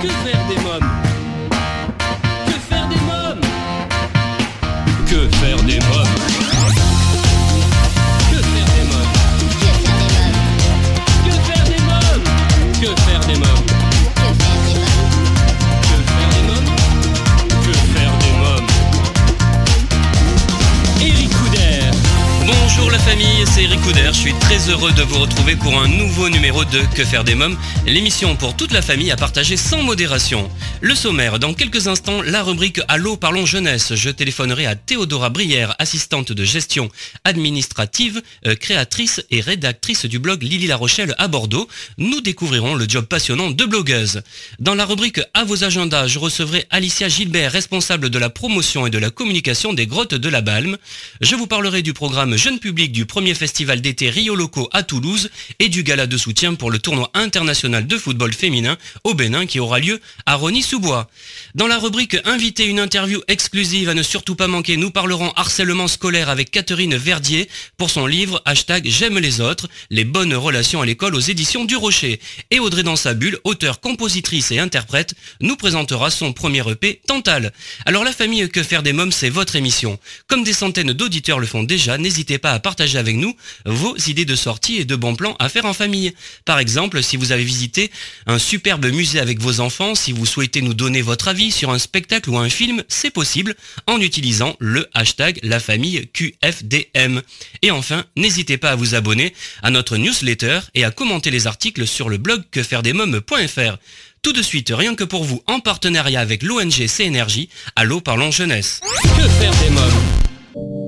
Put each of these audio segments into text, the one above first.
Que faire des mômes Que faire des mômes Que faire des mômes Que faire des mômes Que faire des mômes Que faire des mômes Que faire des mômes Que faire des mômes Eric Couder. Bonjour la famille, c'est Eric Couder. Je suis très heureux de vous retrouver pour un nouveau numéro de Que faire des mômes, l'émission pour toute la famille à partager sans modération. Le sommaire, dans quelques instants, la rubrique Allô parlons jeunesse. Je téléphonerai à Théodora Brière, assistante de gestion administrative, euh, créatrice et rédactrice du blog Lily La Rochelle à Bordeaux. Nous découvrirons le job passionnant de blogueuse. Dans la rubrique À vos agendas, je recevrai Alicia Gilbert, responsable de la promotion et de la communication des grottes de la Balme. Je vous parlerai du programme Jeune Public du premier festival d'été Rio Loco à Toulouse et du gala de soutien pour le tournoi international de football féminin au Bénin qui aura lieu à Rony-sous-Bois. Dans la rubrique Invité, une interview exclusive à ne surtout pas manquer, nous parlerons harcèlement scolaire avec Catherine Verdier pour son livre hashtag J'aime les autres, les bonnes relations à l'école aux éditions du Rocher. Et Audrey dans sa bulle, auteure, compositrice et interprète, nous présentera son premier EP Tantal. Alors la famille Que faire des mômes, c'est votre émission. Comme des centaines d'auditeurs le font déjà, n'hésitez pas à partager avec nous vos idées de sortie et de bons plans à faire en famille. Par exemple, si vous avez visité un superbe musée avec vos enfants, si vous souhaitez nous donner votre avis sur un spectacle ou un film, c'est possible en utilisant le hashtag la famille QFDM. Et enfin, n'hésitez pas à vous abonner à notre newsletter et à commenter les articles sur le blog quefairedesmômes.fr. Tout de suite, rien que pour vous, en partenariat avec l'ONG CNRJ, Allô Parlons Jeunesse. Que faire des mômes?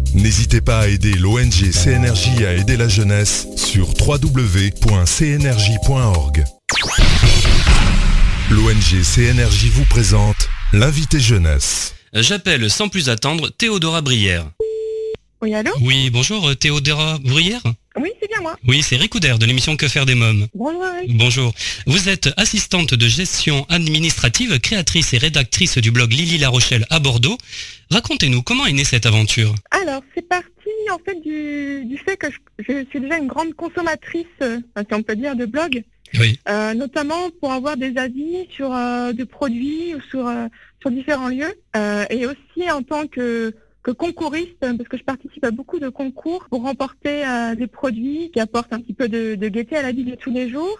N'hésitez pas à aider l'ONG CNRJ à aider la jeunesse sur www.cnrj.org. L'ONG CNRJ vous présente l'invité jeunesse. J'appelle sans plus attendre Théodora Brière. Oui, allô? Oui, bonjour Théodora Brière Oui, c'est bien moi. Oui, c'est Ricouder de l'émission Que faire des mômes. Bonjour, Eric. Bonjour. Vous êtes assistante de gestion administrative, créatrice et rédactrice du blog Lily La Rochelle à Bordeaux. Racontez-nous comment est née cette aventure? Alors, c'est parti en fait du, du fait que je, je suis déjà une grande consommatrice, euh, si on peut dire, de blogs, Oui. euh, notamment pour avoir des avis sur euh, des produits ou sur, euh, sur différents lieux, euh, et aussi en tant que que concouriste, parce que je participe à beaucoup de concours pour remporter euh, des produits qui apportent un petit peu de, gaieté à la vie de tous les jours.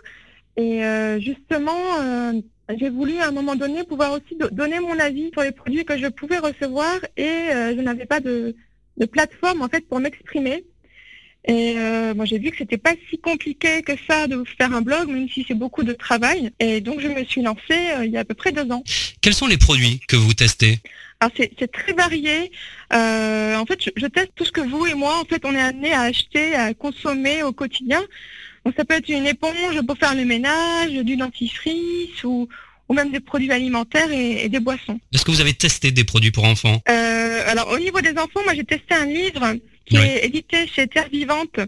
Et euh, justement, euh, j'ai voulu à un moment donné pouvoir aussi do- donner mon avis sur les produits que je pouvais recevoir et je n'avais pas de, plateforme en fait pour m'exprimer. Et moi j'ai vu que c'était pas si compliqué que ça de faire un blog, même si c'est beaucoup de travail. Et donc je me suis lancée il y a à peu près deux ans. Quels sont les produits que vous testez? Alors c'est très varié. Euh, en fait, je, je teste tout ce que vous et moi, en fait, on est amené à acheter, à consommer au quotidien. Donc ça peut être une éponge pour faire le ménage, du dentifrice ou, ou même des produits alimentaires et, et des boissons. Est-ce que vous avez testé des produits pour enfants? Euh, alors au niveau des enfants, moi j'ai testé un livre qui Oui. est édité chez Terre Vivante.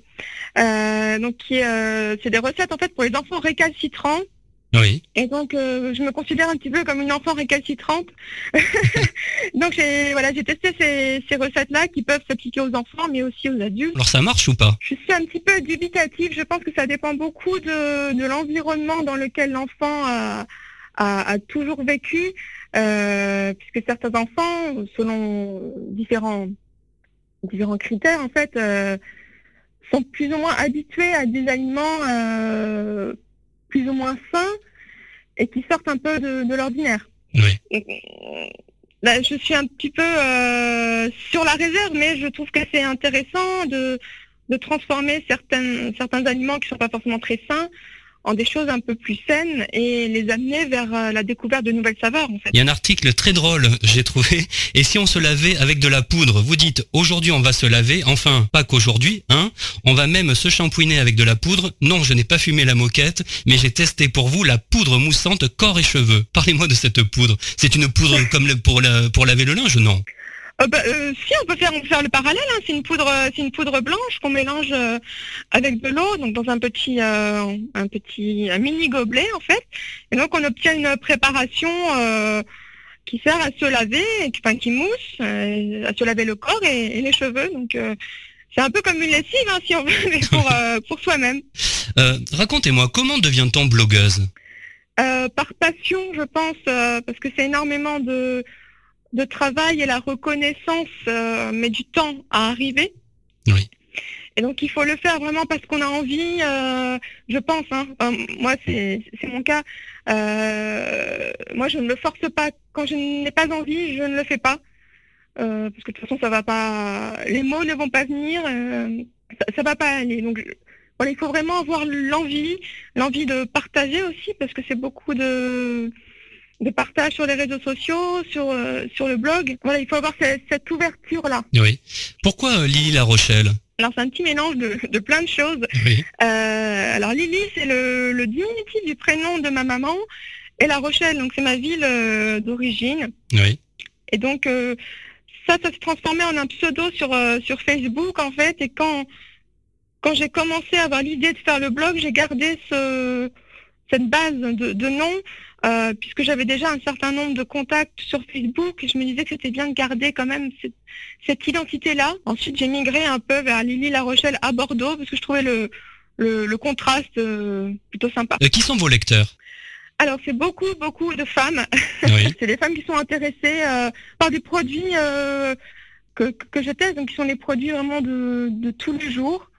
Euh, donc qui euh, c'est des recettes en fait pour les enfants récalcitrants. Oui. Et donc, euh, je me considère un petit peu comme une enfant récalcitrante. donc, j'ai voilà, j'ai testé ces, ces recettes-là qui peuvent s'appliquer aux enfants, mais aussi aux adultes. Alors ça marche ou pas? Je suis un petit peu dubitative. Je pense que ça dépend beaucoup de, de l'environnement dans lequel l'enfant a, a, a toujours vécu, euh, puisque certains enfants, selon différents différents critères, en fait, euh, sont plus ou moins habitués à des aliments plus ou moins sains et qui sortent un peu de, de l'ordinaire. Oui. Là, je suis un petit peu euh, sur la réserve, mais je trouve que c'est intéressant de, de transformer certains, certains aliments qui ne sont pas forcément très sains en des choses un peu plus saines et les amener vers euh, la découverte de nouvelles saveurs. En fait. Il y a un article très drôle, j'ai trouvé. Et si on se lavait avec de la poudre? Vous dites aujourd'hui on va se laver, enfin pas qu'aujourd'hui, hein On va même se shampouiner avec de la poudre. Non, je n'ai pas fumé la moquette, mais j'ai testé pour vous la poudre moussante corps et cheveux. Parlez-moi de cette poudre. C'est une poudre comme le- pour, la- pour laver le linge, non? Euh, bah, euh, si on peut faire, on peut faire le parallèle. hein. C'est une poudre, euh, c'est une poudre blanche qu'on mélange euh, avec de l'eau, donc dans un petit, euh, un petit, un mini gobelet en fait. Et donc on obtient une préparation euh, qui sert à se laver, qui, enfin qui mousse, euh, à se laver le corps et, et les cheveux. Donc euh, c'est un peu comme une lessive hein, si on veut, mais pour euh, pour soi-même. Euh, Racontez-moi, comment devient-on blogueuse? Euh, par passion, je pense, euh, parce que c'est énormément de, de travail et la reconnaissance euh, met du temps à arriver. Oui. Et donc il faut le faire vraiment parce qu'on a envie, euh, je pense. Hein, Enfin, moi, c'est c'est mon cas. Euh, moi, je ne le force pas. Quand je n'ai pas envie, je ne le fais pas. Euh, parce que de toute façon, ça va pas. Les mots ne vont pas venir. euh, ça, ça va pas aller. Donc je- voilà, il faut vraiment avoir l'envie, l'envie de partager aussi, parce que c'est beaucoup de de partage sur les réseaux sociaux, sur euh, sur le blog. Voilà, il faut avoir cette, cette ouverture là. Oui. Pourquoi euh, Lily La Rochelle? Alors c'est un petit mélange de, de plein de choses. Oui. Euh, alors Lily, c'est le, le diminutif du prénom de ma maman, et La Rochelle, donc c'est ma ville euh, d'origine. Oui. Et donc euh, ça, ça s'est transformé en un pseudo sur euh, sur Facebook en fait. Et quand quand j'ai commencé à avoir l'idée de faire le blog, j'ai gardé ce cette base de, de noms euh, puisque j'avais déjà un certain nombre de contacts sur Facebook et je me disais que c'était bien de garder quand même cette, cette identité-là. Ensuite, j'ai migré un peu vers Lily La Rochelle à Bordeaux parce que je trouvais le le, le contraste euh, plutôt sympa. Euh, qui sont vos lecteurs? Alors, c'est beaucoup, beaucoup de femmes. Oui. c'est des femmes qui sont intéressées euh, par des produits euh, que, que je teste, donc qui sont des produits vraiment de, de tous les jours.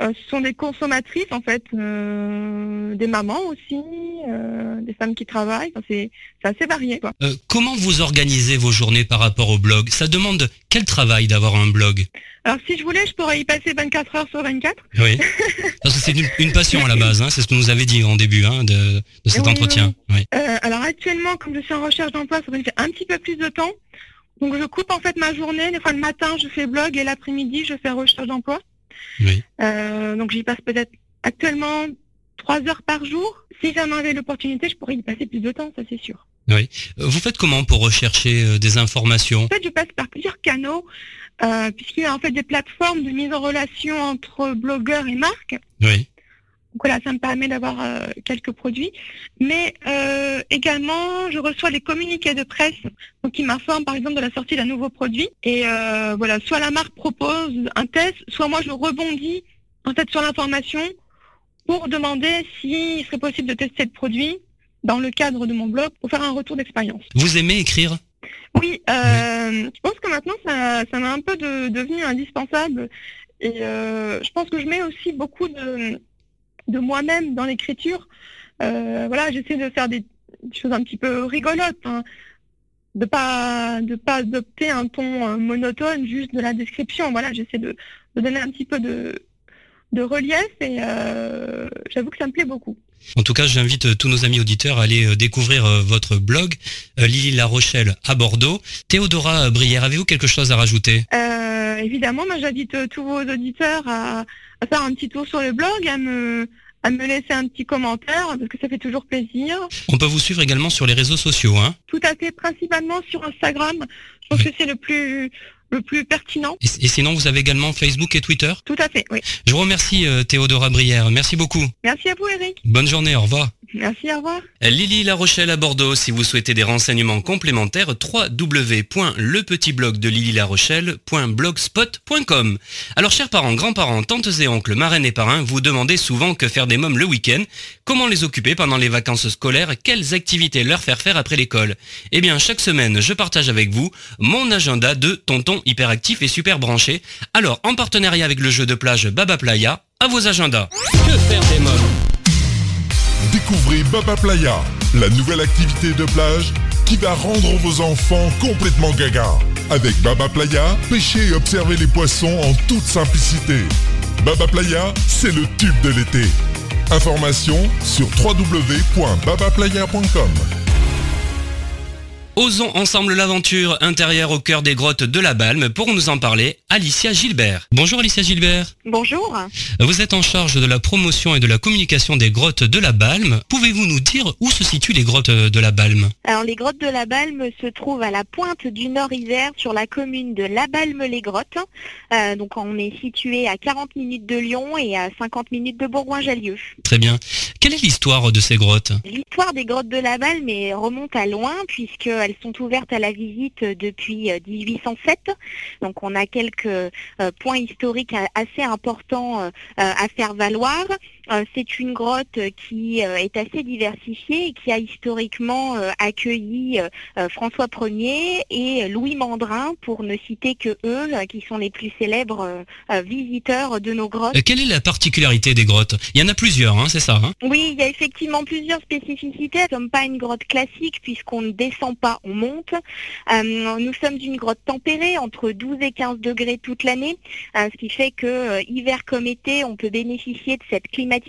Euh, ce sont des consommatrices, en fait, euh, des mamans aussi, euh, des femmes qui travaillent. Enfin, c'est c'est assez varié. Quoi. Euh, comment vous organisez vos journées par rapport au blog? Ça demande quel travail d'avoir un blog? Alors, si je voulais, je pourrais y passer 24 heures sur 24. Oui. Parce que c'est une, une passion à la base, hein, c'est ce que vous nous avez dit en début hein, de, de cet Oui, entretien. Oui. Euh, alors actuellement, comme je suis en recherche d'emploi, ça me fait un petit peu plus de temps. Donc je coupe en fait ma journée. Des fois le matin, je fais blog et l'après-midi, je fais recherche d'emploi. Oui. Euh, donc j'y passe peut-être actuellement trois heures par jour. Si j'en avais l'opportunité, je pourrais y passer plus de temps, ça c'est sûr. Euh, Vous faites comment pour rechercher euh, des informations? En fait, je passe par plusieurs canaux, euh, puisqu'il y a en fait des plateformes de mise en relation entre blogueurs et marques. Oui. Donc voilà, ça me permet d'avoir euh, quelques produits. Mais euh, également, je reçois des communiqués de presse donc qui m'informent par exemple de la sortie d'un nouveau produit. Et euh, voilà, soit la marque propose un test, soit moi je rebondis en fait sur l'information pour demander s'il serait possible de tester le produit dans le cadre de mon blog pour faire un retour d'expérience. Vous aimez écrire? Oui, euh, je pense que maintenant ça, ça m'a un peu de- devenu indispensable et euh, je pense que je mets aussi beaucoup de, de moi-même dans l'écriture. Euh, voilà, j'essaie de faire des choses un petit peu rigolotes, hein, de pas de pas adopter un ton euh, monotone juste de la description. Voilà, j'essaie de, de donner un petit peu de de relief et euh, j'avoue que ça me plaît beaucoup. En tout cas, j'invite tous nos amis auditeurs à aller découvrir votre blog, Lily La Rochelle à Bordeaux. Théodora Brière, avez-vous quelque chose à rajouter? Euh, évidemment, moi j'invite tous vos auditeurs à, à faire un petit tour sur le blog, à me, à me laisser un petit commentaire, parce que ça fait toujours plaisir. On peut vous suivre également sur les réseaux sociaux. Hein Tout à fait, principalement sur Instagram. Je pense Oui. que c'est le plus, le plus pertinent. et, et sinon, vous avez également Facebook et Twitter. Tout à fait, oui. Je vous remercie, euh, Théodora Brière. Merci beaucoup. Merci à vous, Eric. Bonne journée, au revoir. Merci, au revoir. Lily La Rochelle à Bordeaux, si vous souhaitez des renseignements complémentaires, www.lepetitblog de Lily La Rochelle.blogspot.com. Alors chers parents, grands-parents, tantes et oncles, marraines et parrains, vous demandez souvent que faire des mômes le week-end, comment les occuper pendant les vacances scolaires, quelles activités leur faire faire après l'école? Eh bien chaque semaine, je partage avec vous mon agenda de tonton hyperactif et super branché. Alors en partenariat avec le jeu de plage Baba Playa, à vos agendas. Que faire des mômes? Découvrez Baba Playa, la nouvelle activité de plage qui va rendre vos enfants complètement gaga. Avec Baba Playa, pêchez et observez les poissons en toute simplicité. Baba Playa, c'est le tube de l'été. Information sur www.babaplaya.com. Osons ensemble l'aventure intérieure au cœur des grottes de la Balme. Pour nous en parler, Alicia Gilbert. Bonjour Alicia Gilbert. Bonjour. Vous êtes en charge de la promotion et de la communication des grottes de la Balme. Pouvez-vous nous dire où se situent les grottes de la Balme? Alors les grottes de la Balme se trouvent à la pointe du Nord-Isère sur la commune de La Balme-les-Grottes. Euh, donc on est situé à 40 minutes de Lyon et à 50 minutes de Bourgoin-Jallieu. Très bien. Quelle est l'histoire de ces grottes? L'histoire des grottes de la Balme remonte à loin puisqu'elles sont ouvertes à la visite depuis 1807. Euh, Donc on a quelques euh, points historiques assez importants euh, à faire valoir. C'est une grotte qui est assez diversifiée et qui a historiquement accueilli François Ier et Louis Mandrin, pour ne citer que eux, qui sont les plus célèbres visiteurs de nos grottes. Quelle est la particularité des grottes? Il y en a plusieurs, hein, c'est ça hein? Oui, il y a effectivement plusieurs spécificités. Nous ne sommes pas une grotte classique puisqu'on ne descend pas, on monte. Euh, nous sommes une grotte tempérée entre 12 et 15 degrés toute l'année, euh, ce qui fait que euh, hiver comme été, on peut bénéficier de cette climatisation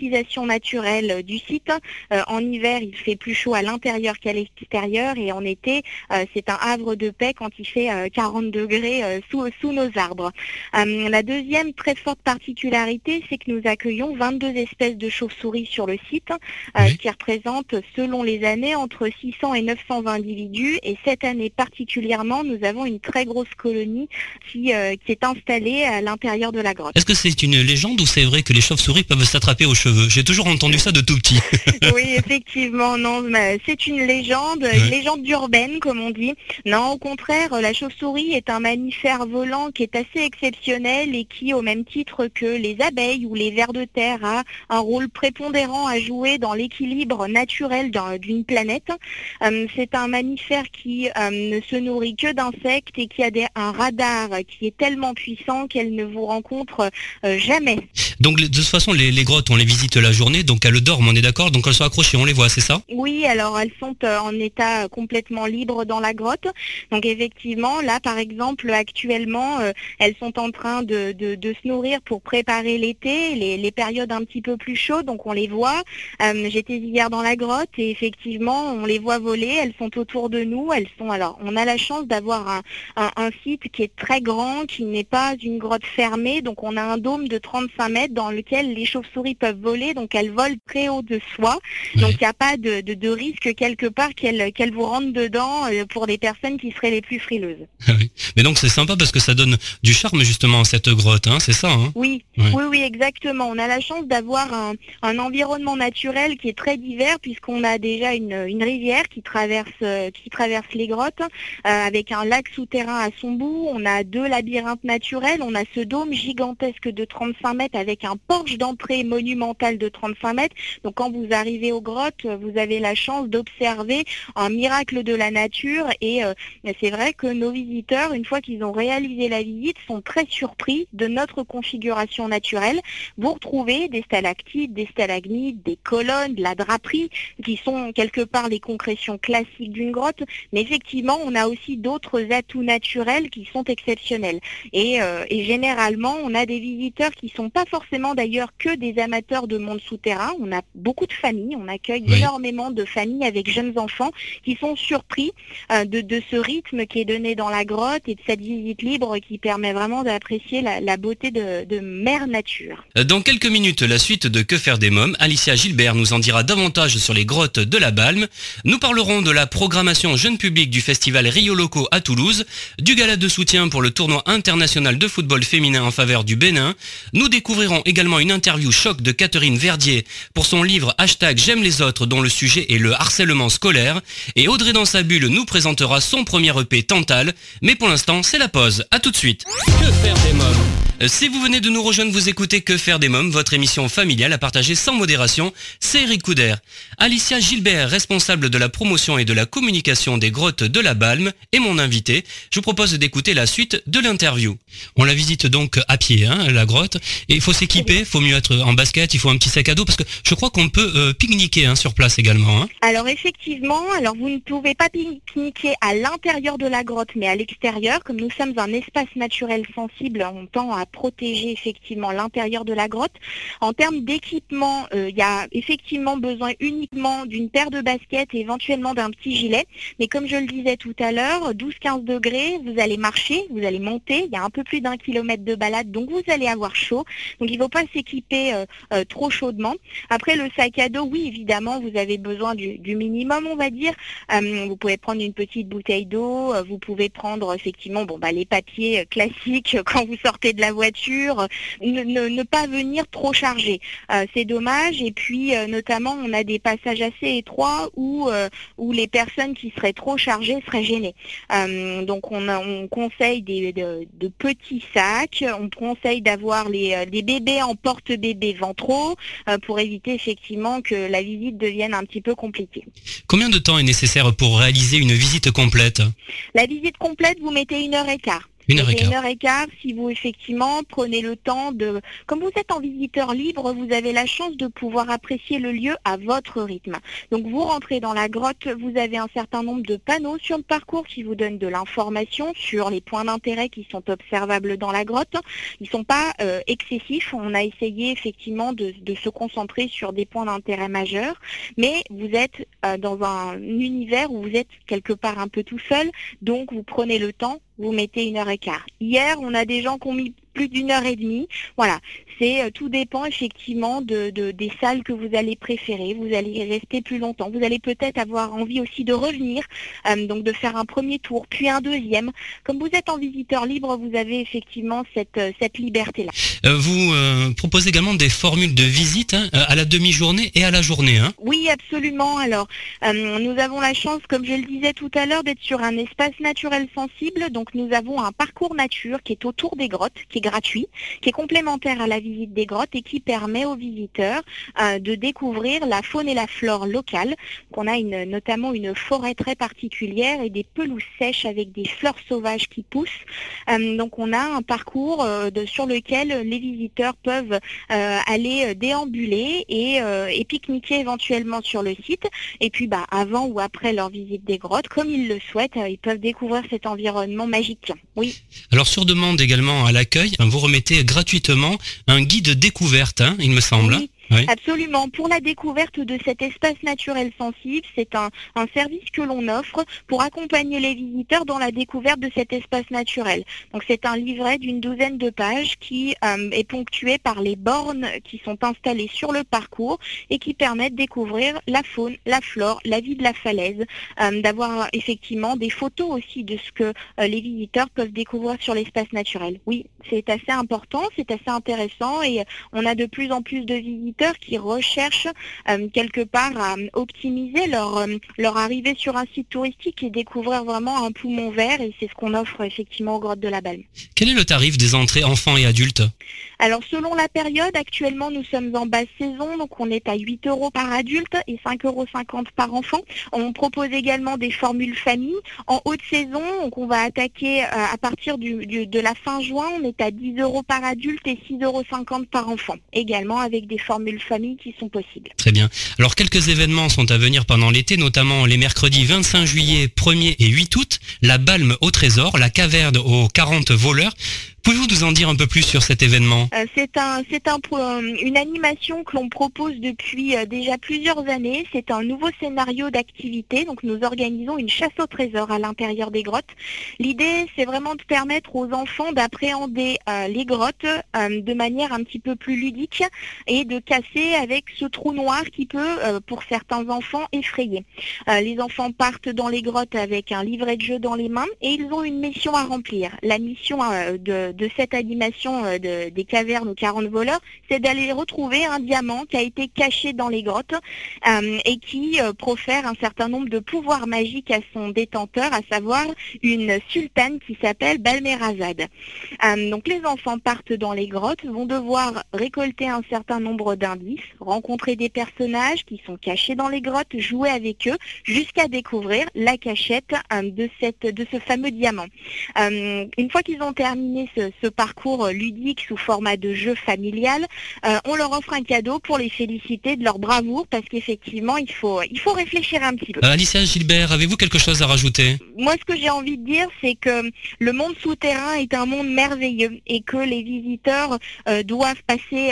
naturelle du site. en hiver, il fait plus chaud à l'intérieur qu'à l'extérieur et en été, c'est un havre de paix quand il fait 40 degrés sous, sous nos arbres. la deuxième très forte particularité, c'est que nous accueillons 22 espèces de chauves-souris sur le site, qui représentent selon les années entre 600 et 920 individus et cette année particulièrement, nous avons une très grosse colonie qui, euh, qui est installée à l'intérieur de la grotte. Est-ce que c'est une légende ou c'est vrai que les chauves-souris peuvent s'attraper aux cheveux J'ai toujours entendu ça de tout petit. oui, effectivement, non, c'est une légende, une légende urbaine comme on dit. Non, au contraire, la chauve-souris est un mammifère volant qui est assez exceptionnel et qui, au même titre que les abeilles ou les vers de terre, a un rôle prépondérant à jouer dans l'équilibre naturel d'une planète. Euh, c'est un mammifère qui euh, ne se nourrit que d'insectes et qui a un radar qui est tellement puissant qu'elle ne vous rencontre euh, jamais. Donc de toute façon, les, grottes, on les visite la journée, donc elles dorment, on est d'accord Donc elles sont accrochées, on les voit, c'est ça? Oui, alors elles sont euh, en état complètement libre dans la grotte. Donc effectivement, là par exemple, actuellement, elles sont en train de, se nourrir pour préparer l'été, les, périodes un petit peu plus chaudes, donc on les voit. J'étais hier dans la grotte et effectivement, on les voit voler, elles sont autour de nous, elles sont alors on a la chance d'avoir un, site qui est très grand, qui n'est pas une grotte fermée, donc on a un dôme de 35 mètres dans lequel les chauves-souris peuvent voler, donc elles volent très haut de soi, donc il n'y a pas de, risque quelque part qu'elles vous rentrent dedans euh, pour des personnes qui seraient les plus frileuses. Ah Mais donc c'est sympa parce que ça donne du charme justement à cette grotte, hein, c'est ça hein? Oui, oui, oui, exactement. On a la chance d'avoir un, environnement naturel qui est très divers puisqu'on a déjà une, une rivière qui traverse, euh, qui traverse les grottes, euh, avec un lac souterrain à son bout. On a deux labyrinthes naturels. On a ce dôme gigantesque de 35 mètres avec un porche d'entrée monumental de 35 mètres. Donc quand vous arrivez aux grottes, vous avez la chance d'observer un miracle de la nature. Et euh, c'est vrai que nos visiteurs, une fois qu'ils ont réalisé la visite, sont très surpris de notre configuration naturelle. Vous retrouvez des stalactites, des stalagmites, des colonnes, de la draperie, qui sont quelque part les concrétions classiques d'une grotte. Mais effectivement, on a aussi d'autres atouts naturels qui sont exceptionnels. Euh, et, généralement, on a des visiteurs qui ne sont pas forcément d'ailleurs que des amateurs de monde souterrain. On a beaucoup de familles, on accueille énormément de familles avec jeunes enfants qui sont surpris euh, de, ce rythme qui est donné dans la grotte et de cette visite libre qui permet vraiment d'apprécier la, beauté de, de mère nature. Dans quelques minutes, la suite de Que faire des mômes, Alicia Gilbert nous en dira davantage sur les grottes de la Balme. Nous parlerons de la programmation jeune public du festival Rio Loco à Toulouse, du gala de soutien pour le tournoi international de football féminin en faveur du Bénin. Nous découvrirons également une interview choc de Catherine Verdier pour son livre Hashtag J'aime les autres dont le sujet est le harcèlement scolaire. Et Audrey dans sa bulle nous présentera son premier EP Tantal. Mais pour l'instant, c'est la pause. À tout de suite. Que faire des mômes? Euh, si vous venez de nous rejoindre, vous écoutez Que faire des mômes, votre émission familiale à partager sans modération, c'est Eric Couder. Alicia Gilbert, responsable de la promotion et de la communication des grottes de la Balme, est mon invité. Je vous propose d'écouter la suite de l'interview. On la visite donc à pied, hein, la grotte, et il faut s'équiper, il faut mieux être en basket, il faut un petit sac à dos parce que je crois qu'on peut euh, pique-niquer hein, sur place également. Hein. Alors effectivement, alors vous ne pouvez pas pique-niquer à l'intérieur de la grotte, mais à l'extérieur. Comme nous sommes un espace naturel sensible, on tend à protéger effectivement l'intérieur de la grotte. En termes d'équipement, euh, il y a effectivement besoin uniquement d'une paire de baskets et éventuellement d'un petit gilet. Mais comme je le disais tout à l'heure, 12-15 degrés, vous allez marcher, vous allez monter. Il y a un peu plus d'un kilomètre de balade, donc vous allez avoir chaud. Donc il ne faut pas s'équiper euh, euh, trop chaudement. Après le sac à dos, oui évidemment, vous avez besoin du, minimum, on va dire. vous pouvez prendre une petite bouteille d'eau. Vous pouvez prendre effectivement, bon bah les papiers classiques quand vous sortez de la voiture. Ne, pas venir trop chargé. C'est dommage. Et puis notamment, on a des passages assez étroits où où les personnes qui seraient trop chargées seraient gênées. Euh, donc on, on conseille des, de, petits sacs, on conseille d'avoir les, euh, bébés en porte-bébés ventraux euh, pour éviter effectivement que la visite devienne un petit peu compliquée. Combien de temps est nécessaire pour réaliser une visite complète? La visite complète, vous mettez une heure et quart. Une heure, et une heure et quart si vous effectivement prenez le temps de... Comme vous êtes en visiteur libre, vous avez la chance de pouvoir apprécier le lieu à votre rythme. Donc vous rentrez dans la grotte, vous avez un certain nombre de panneaux sur le parcours qui vous donnent de l'information sur les points d'intérêt qui sont observables dans la grotte. Ils ne sont pas euh, excessifs. On a essayé effectivement de, se concentrer sur des points d'intérêt majeurs, mais vous êtes euh, dans un univers où vous êtes quelque part un peu tout seul, donc vous prenez le temps vous mettez une heure et quart. Hier, on a des gens qui ont mis plus d'une heure et demie. Voilà, c'est euh, tout dépend effectivement de, des salles que vous allez préférer. Vous allez y rester plus longtemps. Vous allez peut-être avoir envie aussi de revenir, euh, donc de faire un premier tour, puis un deuxième. Comme vous êtes en visiteur libre, vous avez effectivement cette, euh, cette liberté-là. vous proposez également des formules de visite hein, à la demi-journée et à la journée. Hein oui, absolument. Alors, nous avons la chance, comme je le disais tout à l'heure, d'être sur un espace naturel sensible. Donc, nous avons un parcours nature qui est autour des grottes, qui gratuit, qui est complémentaire à la visite des grottes et qui permet aux visiteurs euh, de découvrir la faune et la flore locale. On a une, notamment une forêt très particulière et des pelouses sèches avec des fleurs sauvages qui poussent. Euh, donc on a un parcours euh, sur lequel les visiteurs peuvent aller déambuler et, et pique-niquer éventuellement sur le site. Et puis bah, avant ou après leur visite des grottes, comme ils le souhaitent, ils peuvent découvrir cet environnement magique. Oui. Alors sur demande également à l'accueil, vous remettez gratuitement un guide découverte, hein, il me semble. Absolument. Pour la découverte de cet espace naturel sensible, c'est un, service que l'on offre pour accompagner les visiteurs dans la découverte de cet espace naturel. Donc c'est un livret d'une douzaine de pages qui euh, est ponctué par les bornes qui sont installées sur le parcours et qui permettent de découvrir la faune, la flore, la vie de la falaise, euh, d'avoir effectivement des photos aussi de ce que euh, les visiteurs peuvent découvrir sur l'espace naturel. Oui, c'est assez important, c'est assez intéressant et on a de plus en plus de visiteurs qui recherchent euh, quelque part à optimiser leur, euh, leur arrivée sur un site touristique et découvrir vraiment un poumon vert et c'est ce qu'on offre effectivement aux grottes de la Balme. Quel est le tarif des entrées enfants et adultes? Alors selon la période, actuellement nous sommes en basse saison, donc on est à 8 euros par adulte et 5,50 euros par enfant. On propose également des formules famille. En haute saison, donc on va attaquer euh, à partir du, de la fin juin, on est à 10 euros par adulte et 6,50 euros par enfant. Également avec des formules familles qui sont possibles. Très bien. Alors quelques événements sont à venir pendant l'été, notamment les mercredis 25 juillet, 1er et 8 août, la Balme au Trésor, la Caverne aux 40 voleurs. Pouvez-vous nous en dire un peu plus sur cet événement? Euh, C'est un, c'est un, euh, une animation que l'on propose depuis euh, déjà plusieurs années. C'est un nouveau scénario d'activité. Donc nous organisons une chasse au trésor à l'intérieur des grottes. L'idée, c'est vraiment de permettre aux enfants d'appréhender les grottes de manière un petit peu plus ludique et de casser avec ce trou noir qui peut, pour certains enfants, effrayer. les enfants partent dans les grottes avec un livret de jeu dans les mains et ils ont une mission à remplir. La mission de de cette animation euh, des cavernes aux 40 voleurs, c'est d'aller retrouver un diamant qui a été caché dans les grottes euh, et qui euh, profère un certain nombre de pouvoirs magiques à son détenteur, à savoir une sultane qui s'appelle Balmerazad. donc les enfants partent dans les grottes, vont devoir récolter un certain nombre d'indices, rencontrer des personnages qui sont cachés dans les grottes, jouer avec eux, jusqu'à découvrir la cachette de, cette, de ce fameux diamant. une fois qu'ils ont terminé ce ce parcours ludique sous format de jeu familial, on leur offre un cadeau pour les féliciter de leur bravoure parce qu'effectivement, il faut, il faut réfléchir un petit peu. Alicia Gilbert, avez-vous quelque chose à rajouter? Moi, ce que j'ai envie de dire, c'est que le monde souterrain est un monde merveilleux et que les visiteurs doivent passer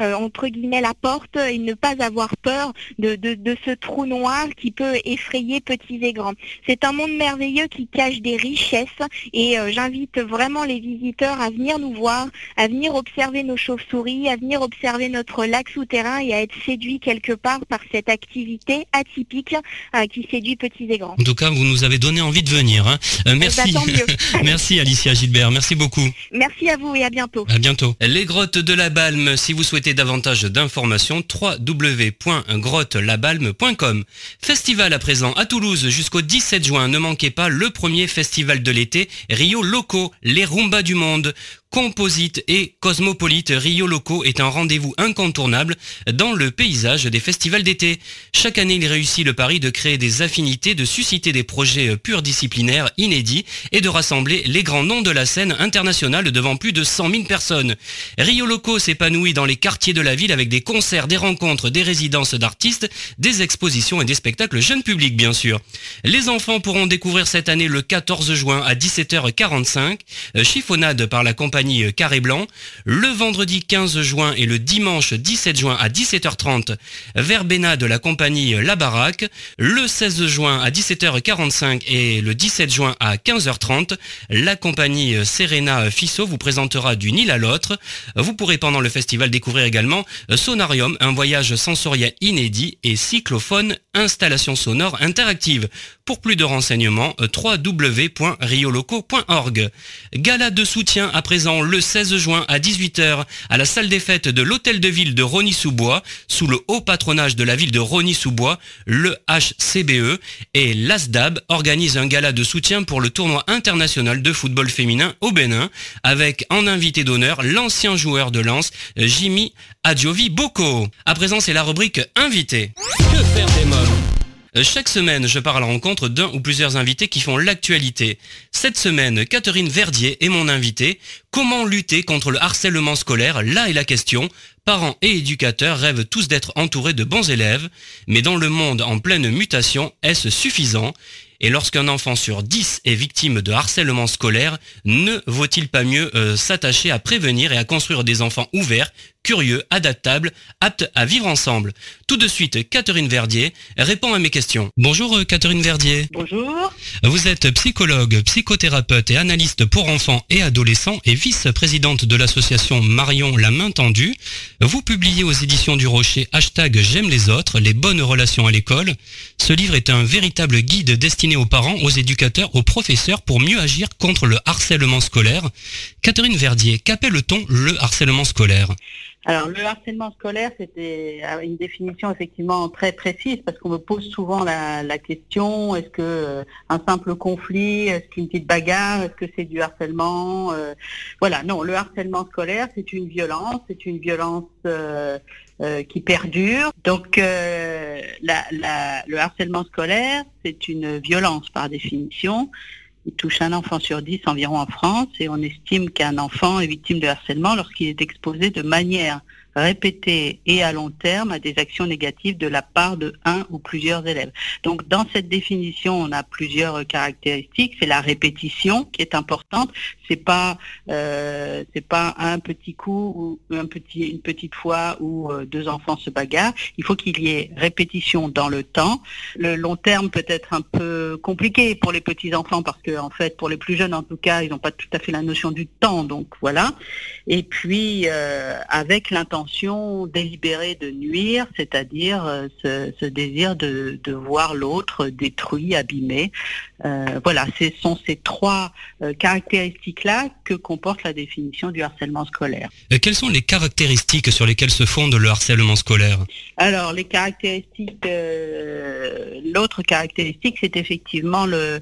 entre guillemets la porte et ne pas avoir peur de, de ce trou noir qui peut effrayer petits et grands. C'est un monde merveilleux qui cache des richesses et euh, j'invite vraiment les visiteurs à venir nous voir, à venir observer nos chauves-souris, à venir observer notre lac souterrain et à être séduits quelque part par cette activité atypique euh, qui séduit petits et grands. En tout cas, vous nous avez donné envie de venir. Hein. Euh, eh ben, merci. merci Alicia Gilbert, merci beaucoup. Merci à vous et à bientôt. À bientôt. Les grottes de la Balme, si vous souhaitez davantage d'informations, www.grottelabalme.com. Festival à présent à Toulouse jusqu'au 17 juin. Ne manquez pas le premier festival de l'été, Rio Loco, les Rumbas du monde. monde Composite et cosmopolite, Rio Loco est un rendez-vous incontournable dans le paysage des festivals d'été. Chaque année, il réussit le pari de créer des affinités, de susciter des projets disciplinaires inédits et de rassembler les grands noms de la scène internationale devant plus de 100 000 personnes. Rio Loco s'épanouit dans les quartiers de la ville avec des concerts, des rencontres, des résidences d'artistes, des expositions et des spectacles jeunes publics bien sûr. Les enfants pourront découvrir cette année le 14 juin à 17h45, euh, chiffonnade par la compagnie Carré Blanc, le vendredi 15 juin et le dimanche 17 juin à 17h30, verbena de la compagnie La Baraque, le 16 juin à 17h45 et le 17 juin à 15h30, la compagnie Serena Fissot vous présentera du Nil à l'autre. Vous pourrez pendant le festival découvrir également Sonarium, un voyage sensoriel inédit et cyclophone, installation sonore interactive. Pour plus de renseignements, www.rioloco.org. Gala de soutien à présent le 16 juin à 18h à la salle des fêtes de l'hôtel de ville de Rony-sous-Bois, sous le haut patronage de la ville de Rony-sous-Bois, le HCBE et l'ASDAB organise un gala de soutien pour le tournoi international de football féminin au Bénin, avec en invité d'honneur l'ancien joueur de lance Jimmy Adjovi Boko. À présent, c'est la rubrique invité. Que faire des euh, chaque semaine, je pars à la rencontre d'un ou plusieurs invités qui font l'actualité. Cette semaine, Catherine Verdier est mon invitée. Comment lutter contre le harcèlement scolaire? Là est la question. Parents et éducateurs rêvent tous d'être entourés de bons élèves, mais dans le monde en pleine mutation, est-ce suffisant? Et lorsqu'un enfant sur 10 est victime de harcèlement scolaire, ne vaut-il pas mieux euh, s'attacher à prévenir et à construire des enfants ouverts, curieux, adaptables, aptes à vivre ensemble? Tout de suite, Catherine Verdier répond à mes questions. Bonjour euh, Catherine Verdier. Bonjour. Vous êtes psychologue, psychothérapeute et analyste pour enfants et adolescents et vice-présidente de l'association Marion La Main Tendue. Vous publiez aux éditions du Rocher hashtag J'aime les autres, les bonnes relations à l'école. Ce livre est un véritable guide destiné aux parents, aux éducateurs, aux professeurs pour mieux agir contre le harcèlement scolaire. Catherine Verdier, qu'appelle-t-on le harcèlement scolaire? Alors le harcèlement scolaire, c'était euh, une définition effectivement très précise parce qu'on me pose souvent la, question est-ce que euh, un simple conflit, est-ce qu'une petite bagarre, est-ce que c'est du harcèlement euh, Voilà, non, le harcèlement scolaire, c'est une violence, c'est une violence qui perdure. Donc le harcèlement scolaire, c'est une violence par définition. Il touche un enfant sur dix environ en France et on estime qu'un enfant est victime de harcèlement lorsqu'il est exposé de manière répétée et à long terme à des actions négatives de la part de un ou plusieurs élèves. Donc dans cette définition, on a plusieurs caractéristiques. C'est la répétition qui est importante. C'est pas euh, c'est pas un petit coup ou un petit une petite fois où euh, deux enfants se bagarrent. Il faut qu'il y ait répétition dans le temps. Le long terme peut être un peu compliqué pour les petits enfants parce que en fait pour les plus jeunes en tout cas ils n'ont pas tout à fait la notion du temps. Donc voilà. Et puis euh, avec l'intention délibérée de nuire, c'est-à-dire euh, ce, désir de, voir l'autre détruit, abîmé. Euh, voilà, ce sont ces trois euh, caractéristiques-là que comporte la définition du harcèlement scolaire. quelles sont les caractéristiques sur lesquelles se fonde le harcèlement scolaire? Alors, les caractéristiques, l'autre caractéristique, c'est effectivement le,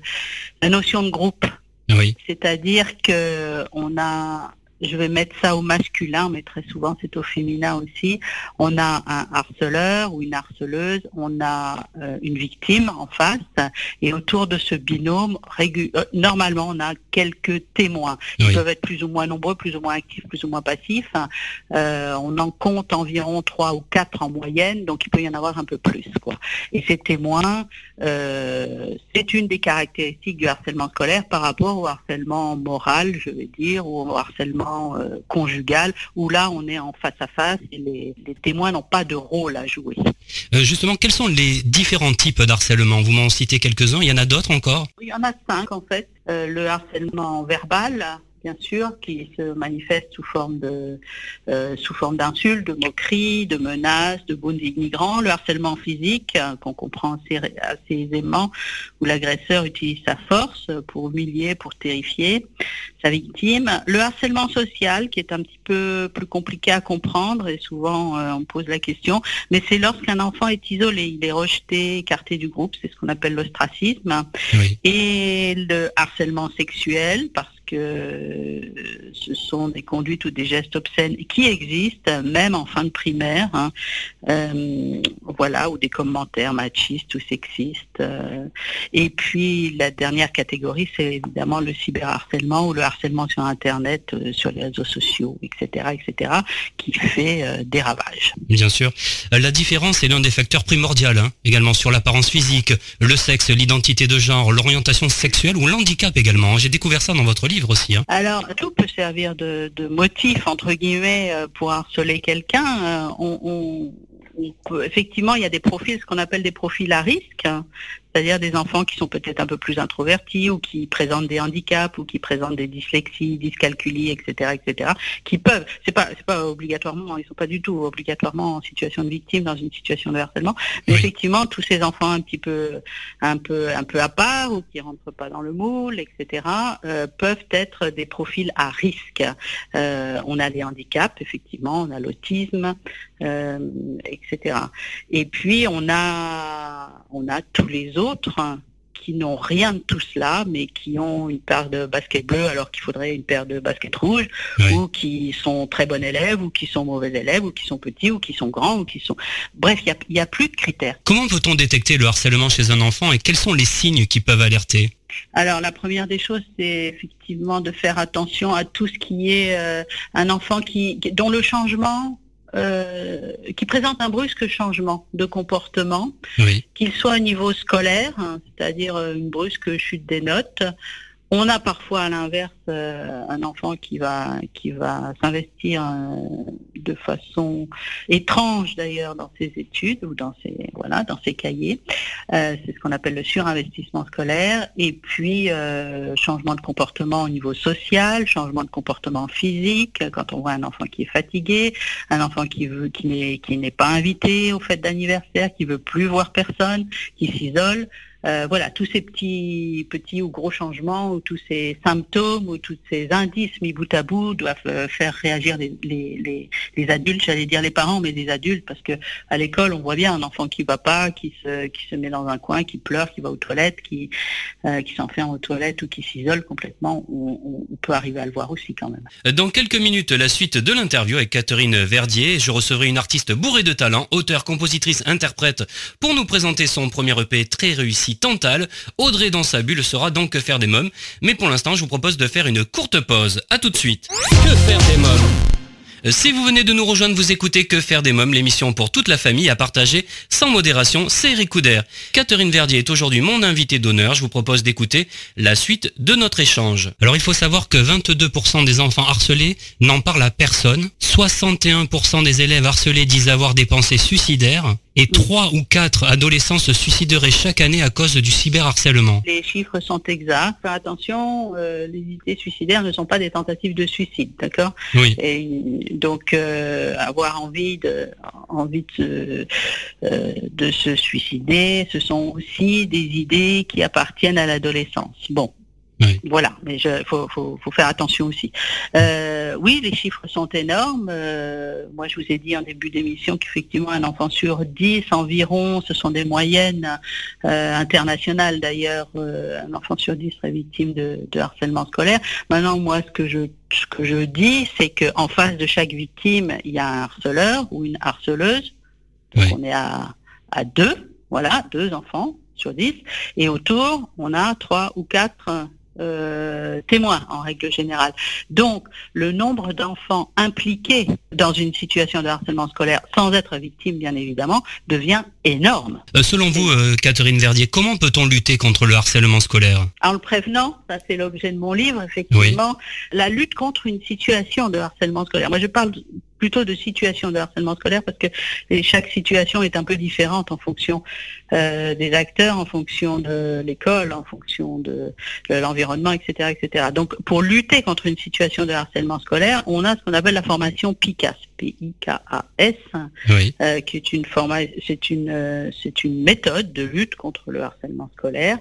la notion de groupe. Oui. C'est-à-dire qu'on a je vais mettre ça au masculin, mais très souvent c'est au féminin aussi. On a un harceleur ou une harceleuse, on a euh, une victime en face, et autour de ce binôme, euh, normalement on a quelques témoins. Ils peuvent être plus ou moins nombreux, plus ou moins actifs, plus ou moins passifs. Euh, on en compte environ trois ou quatre en moyenne, donc il peut y en avoir un peu plus. Quoi. Et ces témoins, c'est une des caractéristiques du harcèlement scolaire par rapport au harcèlement moral, je vais dire, ou au harcèlement euh, conjugal, où là on est en face à face et les, témoins n'ont pas de rôle à jouer. Euh, justement, quels sont les différents types d'harcèlement? Vous m'en citez quelques-uns, il y en a d'autres encore? Il y en a cinq en fait. Euh, le harcèlement verbal, bien sûr, qui se manifeste sous forme de euh, sous forme d'insultes, de moqueries, de menaces, de bons immigrants, le harcèlement physique euh, qu'on comprend assez, aisément, où l'agresseur utilise sa force pour humilier, pour terrifier sa victime, le harcèlement social qui est un petit peu plus compliqué à comprendre et souvent euh, on pose la question, mais c'est lorsqu'un enfant est isolé, il est rejeté, écarté du groupe, c'est ce qu'on appelle l'ostracisme, et le harcèlement sexuel parce que ce sont des conduites ou des gestes obscènes qui existent, même en fin de primaire, hein. euh, voilà, ou des commentaires machistes ou sexistes. Euh. et puis la dernière catégorie, c'est évidemment le cyberharcèlement ou le harcèlement sur Internet, euh, sur les réseaux sociaux, etc., etc., qui fait des ravages. Bien sûr. La différence est l'un des facteurs primordiaux, hein, également sur l'apparence physique, le sexe, l'identité de genre, l'orientation sexuelle ou l'handicap également. J'ai découvert ça dans votre livre aussi. Hein. Alors, tout peut servir de, motif, entre guillemets, euh, pour harceler quelqu'un. Euh, effectivement, il y a des profils, ce qu'on appelle des profils à risque c'est-à-dire des enfants qui sont peut-être un peu plus introvertis ou qui présentent des handicaps ou qui présentent des dyslexies, dyscalculies, etc., etc., qui peuvent, c'est pas, c'est pas obligatoirement, ils sont pas du tout obligatoirement en situation de victime dans une situation de harcèlement, mais effectivement, tous ces enfants un petit peu, un peu, un peu à part ou qui rentrent pas dans le moule, etc., euh, peuvent être des profils à risque. Euh, on a les handicaps, effectivement, on a l'autisme, euh, etc. Et puis on a, on a tous les autres d'autres qui n'ont rien de tout cela, mais qui ont une paire de baskets bleues alors qu'il faudrait une paire de baskets rouges, ou qui sont très bons élèves, ou qui sont mauvais élèves, ou qui sont petits, ou qui sont grands, ou qui sont... Bref, il n'y a, plus de critères. Comment peut-on détecter le harcèlement chez un enfant et quels sont les signes qui peuvent alerter? Alors la première des choses, c'est effectivement de faire attention à tout ce qui est euh, un enfant qui, dont le changement euh, qui présente un brusque changement de comportement, qu'il soit au niveau scolaire, hein, c'est-à-dire une brusque chute des notes, on a parfois à l'inverse euh, un enfant qui va qui va s'investir euh, de façon étrange d'ailleurs dans ses études ou dans ses voilà dans ses cahiers. Euh, c'est ce qu'on appelle le surinvestissement scolaire. Et puis changement de comportement au niveau social, changement de comportement physique. Quand on voit un enfant qui est fatigué, un enfant qui veut qui n'est qui n'est pas invité aux fêtes d'anniversaire, qui veut plus voir personne, qui s'isole. Euh, voilà, tous ces petits, petits ou gros changements, ou tous ces symptômes, ou tous ces indices mis bout à bout doivent euh, faire réagir les, les, les, adultes, j'allais dire les parents, mais les adultes, parce que à l'école, on voit bien un enfant qui va pas, qui se, qui se met dans un coin, qui pleure, qui va aux toilettes, qui, euh, qui s'enferme aux toilettes ou qui s'isole complètement. On, on, peut arriver à le voir aussi quand même. Dans quelques minutes, la suite de l'interview avec Catherine Verdier. Je recevrai une artiste bourrée de talent, auteur, compositrice, interprète, pour nous présenter son premier EP très réussi Tantale. Audrey dans sa bulle sera donc Que faire des mômes. Mais pour l'instant, je vous propose de faire une courte pause. A tout de suite. Que faire des mômes? Euh, si vous venez de nous rejoindre, vous écoutez Que faire des mômes, l'émission pour toute la famille à partager sans modération, c'est Eric Catherine Verdier est aujourd'hui mon invité d'honneur. Je vous propose d'écouter la suite de notre échange. Alors il faut savoir que 22% des enfants harcelés n'en parlent à personne. 61% des élèves harcelés disent avoir des pensées suicidaires et 3 ou 4 adolescents se suicideraient chaque année à cause du cyberharcèlement. Les chiffres sont exacts. Faire attention, euh, les idées suicidaires ne sont pas des tentatives de suicide, d'accord Oui. Et donc euh, avoir envie de envie de, euh, de se suicider, ce sont aussi des idées qui appartiennent à l'adolescence. Bon, Voilà, mais il faut, faut, faut, faire attention aussi. Euh, oui, les chiffres sont énormes. Euh, moi, je vous ai dit en début d'émission qu'effectivement, un enfant sur 10 environ, ce sont des moyennes euh, internationales d'ailleurs, un enfant sur 10 serait victime de, de, harcèlement scolaire. Maintenant, moi, ce que je, ce que je dis, c'est qu'en face de chaque victime, il y a un harceleur ou une harceleuse. Donc, on est à, à deux, voilà, deux enfants sur 10. Et autour, on a trois ou quatre euh, témoins en règle générale. Donc, le nombre d'enfants impliqués dans une situation de harcèlement scolaire, sans être victime bien évidemment, devient énorme. Euh, selon vous, euh, Catherine Verdier, comment peut-on lutter contre le harcèlement scolaire? En le prévenant, ça c'est l'objet de mon livre, effectivement, la lutte contre une situation de harcèlement scolaire. Moi, je parle plutôt de situation de harcèlement scolaire parce que chaque situation est un peu différente en fonction euh, des acteurs, en fonction de l'école, en fonction de, l'environnement, etc., etc. Donc, pour lutter contre une situation de harcèlement scolaire, on a ce qu'on appelle la formation PICAS, P-I-K-A-S, euh, qui est une c'est une, euh, c'est une méthode de lutte contre le harcèlement scolaire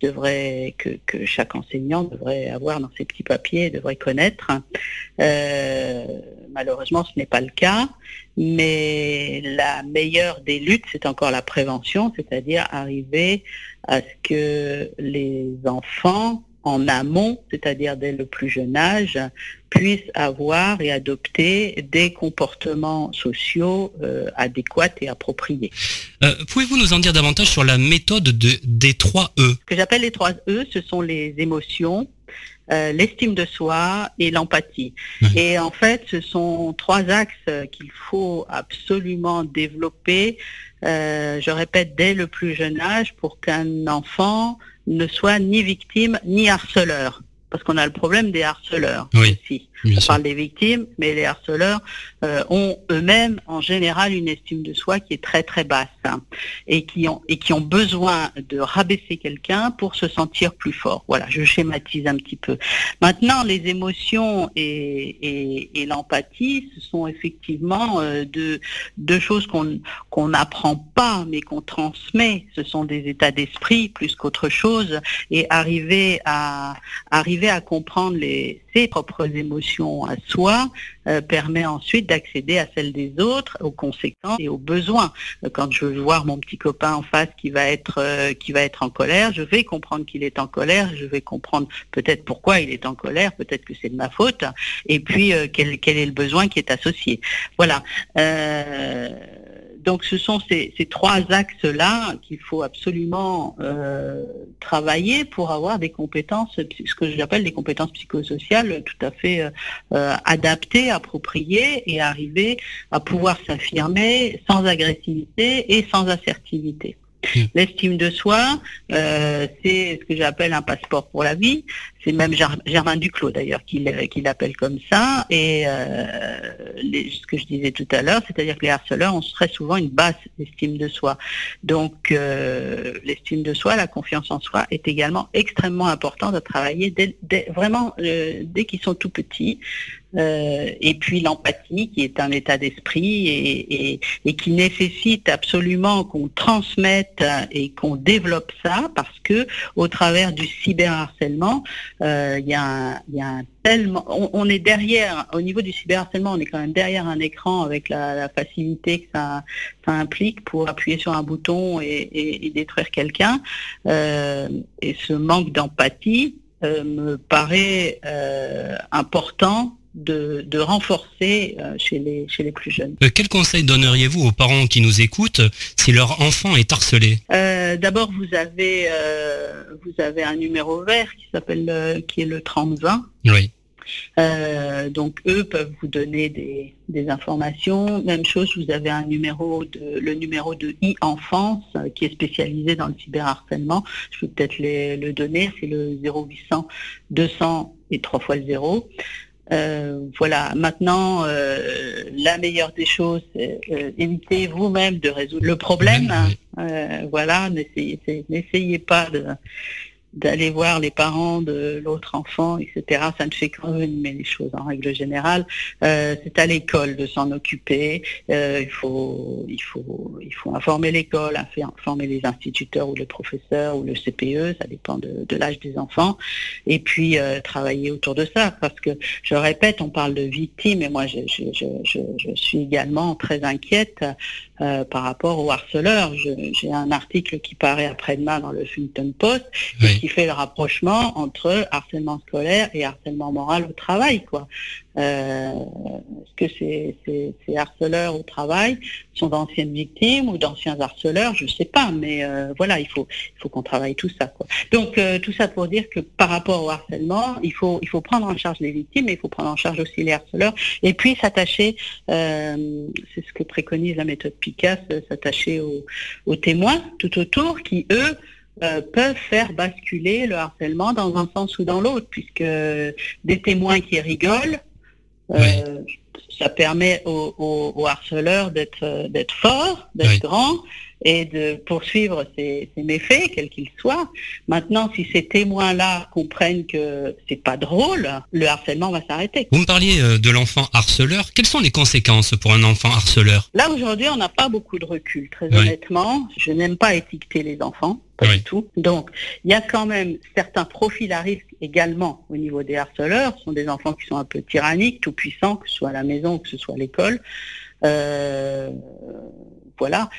devrait, que, que, chaque enseignant devrait avoir dans ses petits papiers, devrait connaître. Euh, malheureusement, ce n'est pas le cas, mais la meilleure des luttes, c'est encore la prévention, c'est-à-dire arriver à ce que les enfants en amont, c'est-à-dire dès le plus jeune âge, puissent avoir et adopter des comportements sociaux euh, adéquats et appropriés. Euh, pouvez-vous nous en dire davantage sur la méthode de, des trois E? Ce que j'appelle les trois E, ce sont les émotions, euh, l'estime de soi et l'empathie. Et en fait, ce sont trois axes qu'il faut absolument développer, je répète, dès le plus jeune âge pour qu'un enfant ne soit ni victime ni harceleur. Parce qu'on a le problème des harceleurs aussi. On parle des victimes, mais les harceleurs euh, ont eux-mêmes en général une estime de soi qui est très très basse hein, et qui ont et qui ont besoin de rabaisser quelqu'un pour se sentir plus fort. Voilà, je schématise un petit peu. Maintenant, les émotions et, l'empathie, ce sont effectivement euh, deux, choses qu'on qu'on n'apprend pas, mais qu'on transmet. Ce sont des états d'esprit plus qu'autre chose et arriver à arriver à comprendre ses propres émotions à soi euh, permet ensuite d'accéder à celles des autres, aux conséquences et aux besoins. Euh, quand je veux voir mon petit copain en face qui va être euh, qui va être en colère, je vais comprendre qu'il est en colère, je vais comprendre peut-être pourquoi il est en colère, peut-être que c'est de ma faute, et puis quel, quel est le besoin qui est associé. Voilà. Donc ce sont ces, trois axes-là qu'il faut absolument euh, travailler pour avoir des compétences, ce que j'appelle des compétences psychosociales tout à fait euh, euh, adaptées, appropriées et arriver à pouvoir s'affirmer sans agressivité et sans assertivité. Mmh. L'estime de soi, c'est ce que j'appelle un passeport pour la vie. C'est même Germain Duclos d'ailleurs qui l'appelle comme ça. Et euh, ce que je disais tout à l'heure, c'est-à-dire que les harceleurs ont très souvent une basse estime de soi. Donc euh, l'estime de soi, la confiance en soi est également extrêmement importante à travailler vraiment euh, dès qu'ils sont tout petits. Et puis l'empathie qui est un état d'esprit et, qui nécessite absolument qu'on transmette et qu'on développe ça parce que au travers du cyberharcèlement, euh, il y, a un tellement, on, est derrière, au niveau du cyberharcèlement, on est quand même derrière un écran avec la, facilité que ça, implique pour appuyer sur un bouton et, détruire quelqu'un. Euh, et ce manque d'empathie euh, me paraît important de, renforcer euh, chez, les, chez les plus jeunes. Euh, quel conseil donneriez-vous aux parents qui nous écoutent si leur enfant est harcelé? Euh, D'abord, vous avez vous avez un numéro vert qui s'appelle qui est le 3020. Oui. donc eux peuvent vous donner des, informations. Même chose, vous avez un numéro de le numéro de e-enfance qui est spécialisé dans le cyberharcèlement. Je peux peut-être le donner, c'est le 0800 200 et 3 fois le 0. Euh, voilà. Maintenant, euh, la meilleure des choses, c'est euh, éviter vous-même de résoudre le problème. voilà. N'essayez pas de d'aller voir les parents de l'autre enfant, etc. Ça ne fait qu'envenimer les choses en règle générale. Euh, c'est à l'école de s'en occuper. Euh, il, faut, il, faut, il faut informer l'école, informer les instituteurs ou les professeurs ou le CPE, ça dépend de, l'âge des enfants. Et puis euh, travailler autour de ça. Parce que, je répète, on parle de victimes et moi je, je, je, je suis également très inquiète euh, par rapport aux harceleurs. J'ai un article qui paraît après-demain dans le Huffington Post et qui fait le rapprochement entre harcèlement scolaire et harcèlement moral au travail. Quoi. Euh, que ces, ces, harceleurs au travail sont d'anciennes victimes ou d'anciens harceleurs? Je ne sais pas, mais euh, voilà, il faut, il faut qu'on travaille tout ça. Quoi. Donc euh, tout ça pour dire que par rapport au harcèlement, il faut, il faut prendre en charge les victimes, mais il faut prendre en charge aussi les harceleurs, et puis s'attacher, euh, c'est ce que préconise la méthode Picasso, s'attacher aux, aux témoins tout autour qui, eux, euh, peuvent faire basculer le harcèlement dans un sens ou dans l'autre, puisque des témoins qui rigolent, euh, ça permet aux, harceleurs d'être d'être forts, d'être grands et de poursuivre ces, méfaits, quels qu'ils soient. Maintenant, si ces témoins-là comprennent que c'est pas drôle, le harcèlement va s'arrêter. Vous me parliez euh, de l'enfant harceleur. Quelles sont les conséquences pour un enfant harceleur? Là, aujourd'hui, on n'a pas beaucoup de recul, très honnêtement. Je n'aime pas étiqueter les enfants. Pas du tout. Donc, il y a quand même certains profils à risque également au niveau des harceleurs. Ce sont des enfants qui sont un peu tyranniques, tout puissants, que ce soit à la maison, que ce soit à l'école. Euh, voilà.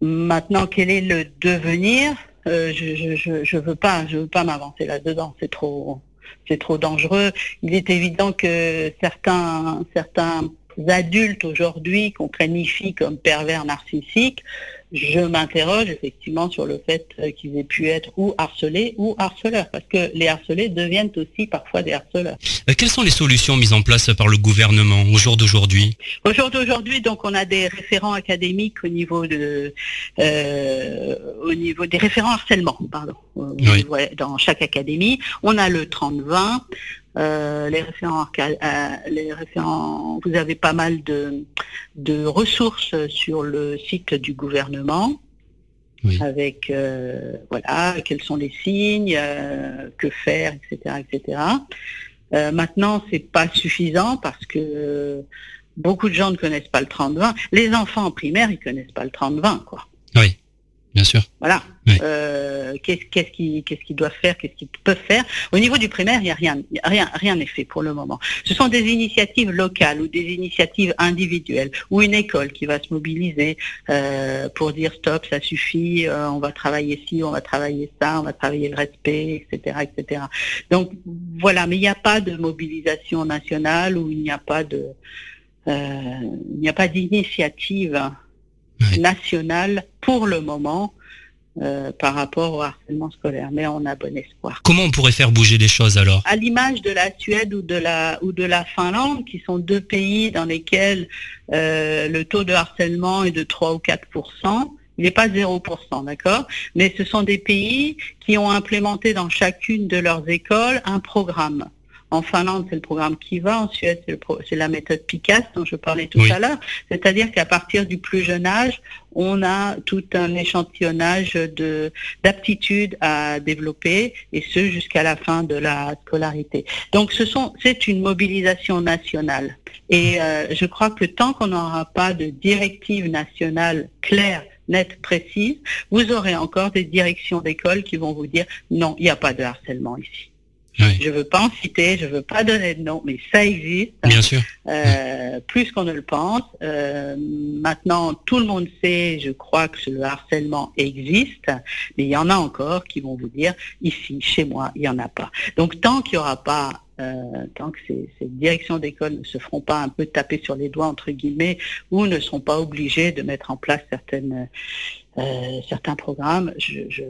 Maintenant, quel est le devenir euh, Je je, veux pas, je veux pas m'avancer là-dedans. C'est trop, c'est trop dangereux. Il est évident que certains, certains adultes aujourd'hui qu'on planifie comme pervers narcissiques je m'interroge effectivement sur le fait euh, qu'ils aient pu être ou harcelés ou harceleurs, parce que les harcelés deviennent aussi parfois des harceleurs. Euh, quelles sont les solutions mises en place par le gouvernement au jour d'aujourd'hui? Au jour d'aujourd'hui, donc on a des référents académiques au niveau de, euh, au niveau des référents harcèlement, pardon, dans chaque académie. On a le 30-20. Euh, les référents, euh, les référents, vous avez pas mal de, de ressources sur le site du gouvernement. avec euh, voilà quels sont les signes, que faire, etc., etc. maintenant, c'est pas suffisant parce que beaucoup de gens ne connaissent pas le 30-20. Les enfants en primaire, ils connaissent pas le 30-20, quoi. Bien sûr. Voilà. Euh, qu'est-ce qu'ils doivent faire, qu'est-ce qu'ils peuvent faire? Au niveau du primaire, il n'y a rien, rien, rien n'est fait pour le moment. Ce sont des initiatives locales ou des initiatives individuelles ou une école qui va se mobiliser euh, pour dire stop, ça suffit, euh, on va travailler ci, on va travailler ça, on va travailler le respect, etc., etc. Donc voilà, mais il n'y a pas de mobilisation nationale ou il n'y a pas de, il n'y a pas d'initiative nationale pour le moment euh, par rapport au harcèlement scolaire. Mais on a bon espoir. Comment on pourrait faire bouger les choses alors? À l'image de la Suède ou de la ou de la Finlande, qui sont deux pays dans lesquels euh, le taux de harcèlement est de 3 ou 4% il n'est pas 0%, d'accord? Mais ce sont des pays qui ont implémenté dans chacune de leurs écoles un programme. En Finlande, c'est le programme Kiva. En Suède, c'est la méthode PICAS dont je parlais tout à l'heure. C'est-à-dire qu'à partir du plus jeune âge, on a tout un échantillonnage de d'aptitudes à développer et ce jusqu'à la fin de la scolarité. Donc ce sont c'est une mobilisation nationale et euh, je crois que tant qu'on n'aura pas de directive nationale claire nette, précise, vous aurez encore des directions d'école qui vont vous dire non, il n'y a pas de harcèlement ici. Je veux pas en citer, je veux pas donner de nom, mais ça existe. Bien sûr. Euh, plus qu'on ne le pense. Euh, maintenant, tout le monde sait, je crois que le harcèlement existe, mais il y en a encore qui vont vous dire ici, chez moi, il y en a pas. Donc tant qu'il n'y aura pas euh, tant que ces, ces directions d'école ne se feront pas un peu taper sur les doigts entre guillemets ou ne seront pas obligées de mettre en place certaines euh, certains programmes, je, je,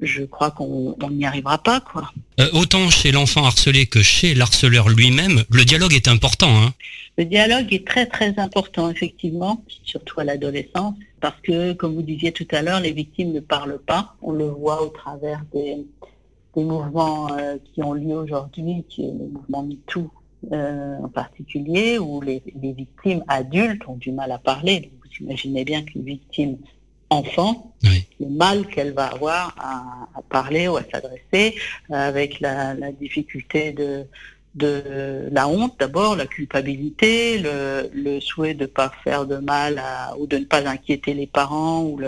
je, crois qu'on n'y arrivera pas. Quoi. Euh, autant chez l'enfant harcelé que chez l'harceleur lui-même, le dialogue est important. Hein. Le dialogue est très très important, effectivement, surtout à l'adolescence, parce que, comme vous disiez tout à l'heure, les victimes ne parlent pas. On le voit au travers des, des mouvements euh, qui ont lieu aujourd'hui, qui est le mouvement MeToo en particulier, où les, les, victimes adultes ont du mal à parler. vous imaginez bien qu'une victime enfant, le mal qu'elle va avoir à, parler ou à s'adresser, avec la difficulté de, de la honte d'abord, la culpabilité, le, souhait de ne pas faire de mal ou de ne pas inquiéter les parents ou,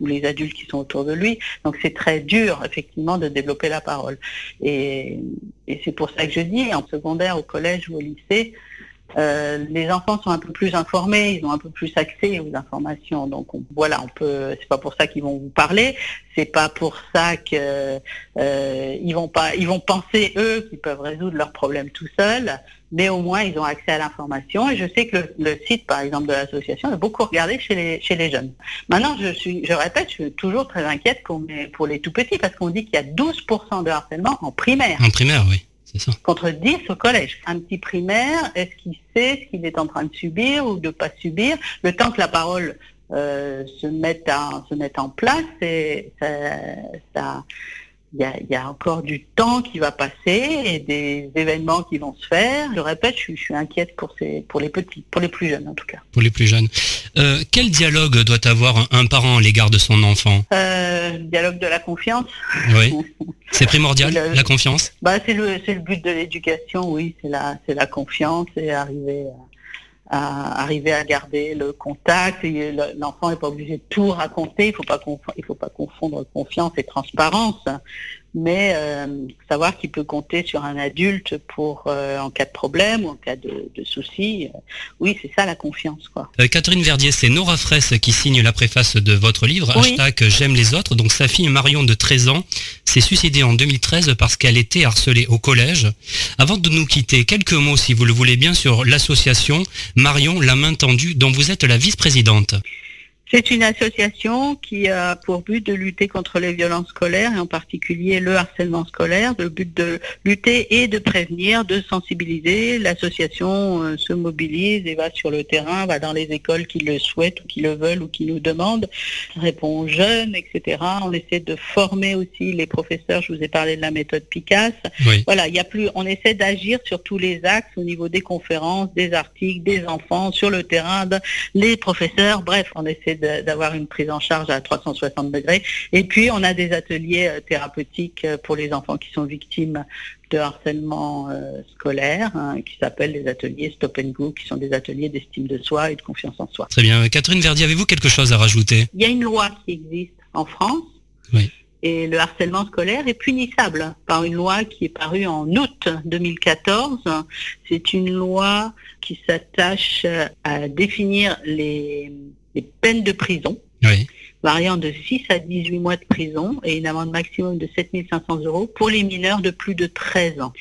ou les adultes qui sont autour de lui. Donc c'est très dur effectivement de développer la parole. Et, et c'est pour ça que je dis, en secondaire, au collège ou au lycée, euh, les enfants sont un peu plus informés, ils ont un peu plus accès aux informations. Donc voilà, on peut. C'est pas pour ça qu'ils vont vous parler. C'est pas pour ça qu'ils euh, vont pas. Ils vont penser eux qu'ils peuvent résoudre leurs problèmes tout seuls. Mais au moins ils ont accès à l'information. Et je sais que le, site, par exemple, de l'association est beaucoup regardé chez les jeunes. Maintenant, je suis, je répète, je suis toujours très inquiète pour, pour les tout petits parce qu'on dit qu'il y a 12% de harcèlement en primaire. En primaire, oui. Contre 10 au collège. Un petit primaire, est-ce qu'il sait ce qu'il est en train de subir ou de ne pas subir? Le temps que la parole euh, se, mette en place, ça il y, a, encore du temps qui va passer et des événements qui vont se faire. Je répète, je, suis inquiète pour, ces, pour les petits, pour les plus jeunes en tout cas. Pour les plus jeunes. Euh, quel dialogue doit avoir un, parent à l'égard de son enfant? Euh, Dialogue de la confiance. Oui. C'est primordial, la confiance? Bah, C'est le, le, but de l'éducation, oui, c'est la, la confiance et arriver à arriver à garder le contact. L'enfant n'est pas obligé de tout raconter. Il ne faut pas confondre confiance et transparence mais euh, savoir qu'il peut compter sur un adulte pour euh, en cas de problème ou en cas de, de souci. Euh, oui, c'est ça la confiance. Quoi. Catherine Verdier, c'est Nora Fraisse qui signe la préface de votre livre, hashtag J'aime les autres. Donc sa fille Marion de 13 ans s'est suicidée en 2013 parce qu'elle était harcelée au collège. Avant de nous quitter, quelques mots, si vous le voulez bien, sur l'association Marion La Main Tendue, dont vous êtes la vice-présidente. C'est une association qui a pour but de lutter contre les violences scolaires et en particulier le harcèlement scolaire, le but de lutter et de prévenir, de sensibiliser. L'association euh, se mobilise et va sur le terrain, va dans les écoles qui le souhaitent ou qui le veulent ou qui nous demandent, répond aux jeunes, etc. On essaie de former aussi les professeurs. Je vous ai parlé de la méthode Picasse. Voilà, il y a plus, on essaie d'agir sur tous les axes au niveau des conférences, des articles, des enfants, sur le terrain, les professeurs. Bref, on essaie d'avoir une prise en charge à 360 degrés. Et puis, on a des ateliers euh, thérapeutiques euh, pour les enfants qui sont victimes de harcèlement euh, scolaire, hein, qui s'appellent les ateliers Stop and Go, qui sont des ateliers d'estime de soi et de confiance en soi. Très bien. Catherine Verdi, avez-vous quelque chose à rajouter? Il y a une loi qui existe en France. Oui. Et le harcèlement scolaire est punissable par une loi qui est parue en août 2014. C'est une loi qui s'attache à définir les des peines de prison, variant de 6 à 18 mois de prison et une amende maximum de 7500 euros pour les mineurs de plus de 13 ans.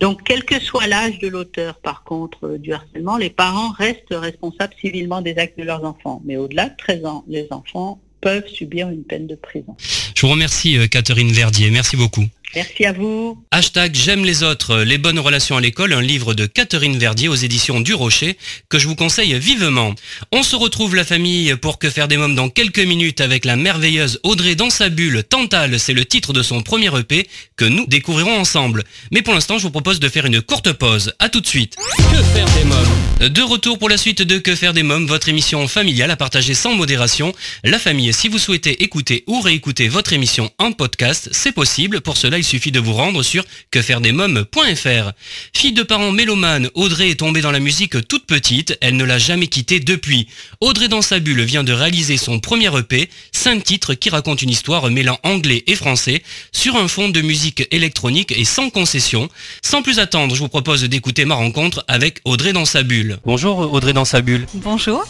Donc, quel que soit l'âge de l'auteur, par contre, euh, du harcèlement, les parents restent responsables civilement des actes de leurs enfants. Mais au-delà de 13 ans, les enfants peuvent subir une peine de prison. Je vous remercie, euh, Catherine Verdier. Merci beaucoup. Merci à vous. Hashtag J'aime les autres, les bonnes relations à l'école, un livre de Catherine Verdier aux éditions du Rocher que je vous conseille vivement. On se retrouve la famille pour que faire des mômes dans quelques minutes avec la merveilleuse Audrey dans sa bulle. Tantale, c'est le titre de son premier EP que nous découvrirons ensemble. Mais pour l'instant, je vous propose de faire une courte pause. À tout de suite. Que faire des mômes De retour pour la suite de Que faire des mômes, votre émission familiale à partager sans modération. La famille, si vous souhaitez écouter ou réécouter votre émission en podcast, c'est possible. Pour cela, il suffit de vous rendre sur quefairedesmoms.fr. Fille de parents mélomanes, Audrey est tombée dans la musique toute petite, elle ne l'a jamais quittée depuis. Audrey dans sa bulle vient de réaliser son premier EP, cinq titres qui racontent une histoire mêlant anglais et français, sur un fond de musique électronique et sans concession. Sans plus attendre, je vous propose d'écouter ma rencontre avec Audrey dans sa bulle. Bonjour Audrey dans sa bulle. Bonjour.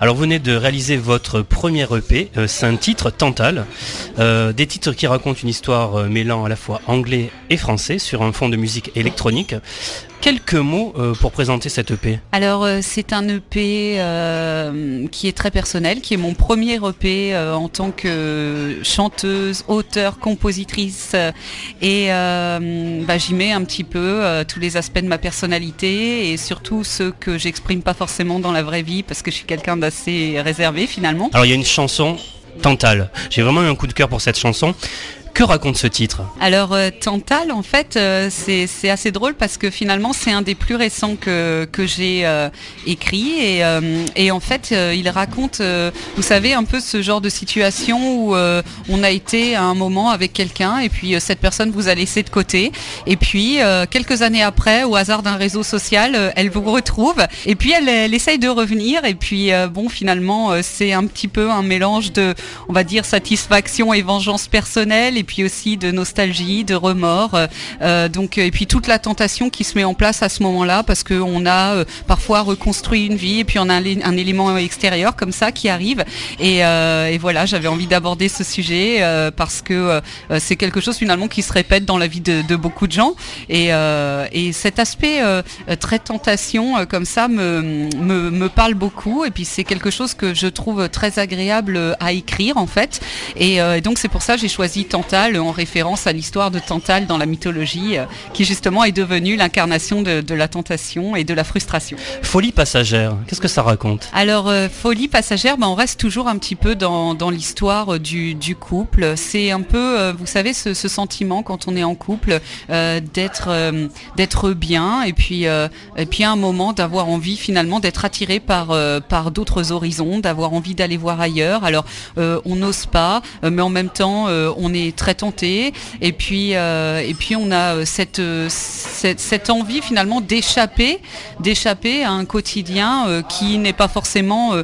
Alors vous venez de réaliser votre premier EP, euh, cinq titres, Tantal, euh, des titres qui racontent une histoire euh, mêlant à la fois anglais et français sur un fond de musique électronique. Quelques mots euh, pour présenter cette EP. Alors euh, c'est un EP euh, qui est très personnel, qui est mon premier EP en tant que chanteuse, auteure, compositrice et bah, j'y mets un petit peu tous les aspects de ma personnalité et surtout ceux que j'exprime pas forcément dans la vraie vie parce que je suis quelqu'un d'assez réservé finalement. Alors il y a une chanson Tantale. J'ai vraiment eu un coup de cœur pour cette chanson. Que raconte ce titre Alors euh, Tantal, en fait, euh, c'est assez drôle parce que finalement c'est un des plus récents que, j'ai euh, écrit et, et, en fait il raconte, vous savez, un peu ce genre de situation où on a été à un moment avec quelqu'un et puis cette personne vous a laissé de côté et puis quelques années après, au hasard d'un réseau social, elle vous retrouve et puis elle, elle essaye de revenir et puis bon finalement c'est un petit peu un mélange de, on va dire, satisfaction et vengeance personnelle et puis aussi de nostalgie, de remords. Euh, euh, donc et puis toute la tentation qui se met en place à ce moment-là parce qu'on a euh, parfois reconstruit une vie et puis on a un, élément extérieur comme ça qui arrive. Et, voilà, j'avais envie d'aborder ce sujet parce que c'est quelque chose finalement qui se répète dans la vie de, beaucoup de gens. Et, cet aspect très tentation comme ça me, me, parle beaucoup. Et puis c'est quelque chose que je trouve très agréable à écrire en fait. Et, et donc c'est pour ça que j'ai choisi en référence à l'histoire de Tantale dans la mythologie, euh, qui justement est devenue l'incarnation de, la tentation et de la frustration. Folie passagère, qu'est-ce que ça raconte? Alors, euh, folie passagère, ben, on reste toujours un petit peu dans, l'histoire du, couple. C'est un peu, euh, vous savez, ce, sentiment quand on est en couple d'être d'être bien et puis, et puis à un moment d'avoir envie finalement d'être attiré par, par d'autres horizons, d'avoir envie d'aller voir ailleurs. Alors, on n'ose pas, mais en même temps, on est très tenté. Et puis, euh, et puis on a euh, euh, cette, envie finalement d'échapper, à un quotidien qui n'est pas forcément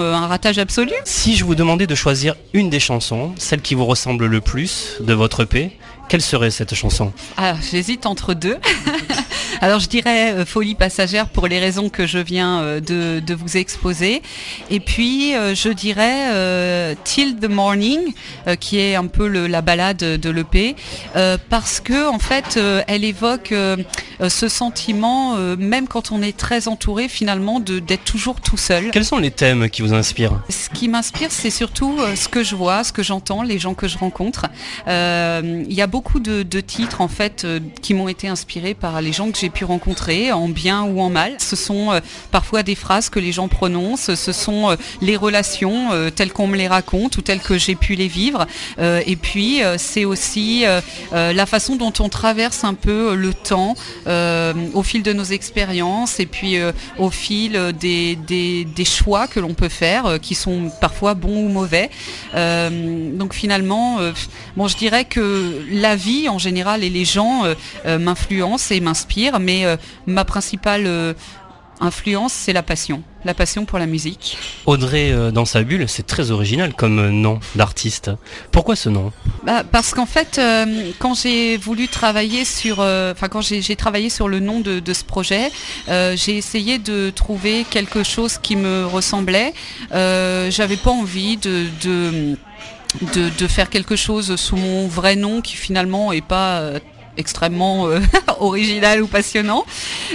un ratage absolu. Si je vous demandais de choisir une des chansons, celle qui vous ressemble le plus de votre EP, quelle serait cette chanson ah, J'hésite entre deux. Alors je dirais euh, folie passagère pour les raisons que je viens euh, de, vous exposer. Et puis euh, je dirais Till the Morning, qui est un peu la balade de l'EP, parce que en fait elle évoque ce sentiment, même quand on est très entouré finalement, d'être toujours tout seul. Quels sont les thèmes qui vous inspirent? Ce qui m'inspire, c'est surtout ce que je vois, ce que j'entends, les gens que je rencontre. Il y a beaucoup de, de titres en fait qui m'ont été inspirés par les gens que j'ai pu rencontrer, en bien ou en mal. Ce sont euh, parfois des phrases que les gens prononcent, ce sont euh, les relations euh, telles qu'on me les raconte ou telles que j'ai pu les vivre. et puis c'est aussi la façon dont on traverse un peu le temps au fil de nos expériences et puis au fil des, des, choix que l'on peut faire, qui sont parfois bons ou mauvais. donc finalement, bon, je dirais que la vie en général et les gens m'influencent et m'inspirent, mais euh, ma principale euh, influence, c'est la passion. La passion pour la musique. Audrey euh, dans sa bulle, c'est très original comme nom d'artiste. Pourquoi ce nom? Bah, Parce qu'en fait, quand j'ai voulu travailler sur, enfin quand j'ai travaillé sur le nom de, ce projet, j'ai essayé de trouver quelque chose qui me ressemblait. J'avais pas envie de, de faire quelque chose sous mon vrai nom qui finalement est pas extrêmement euh, original ou passionnant.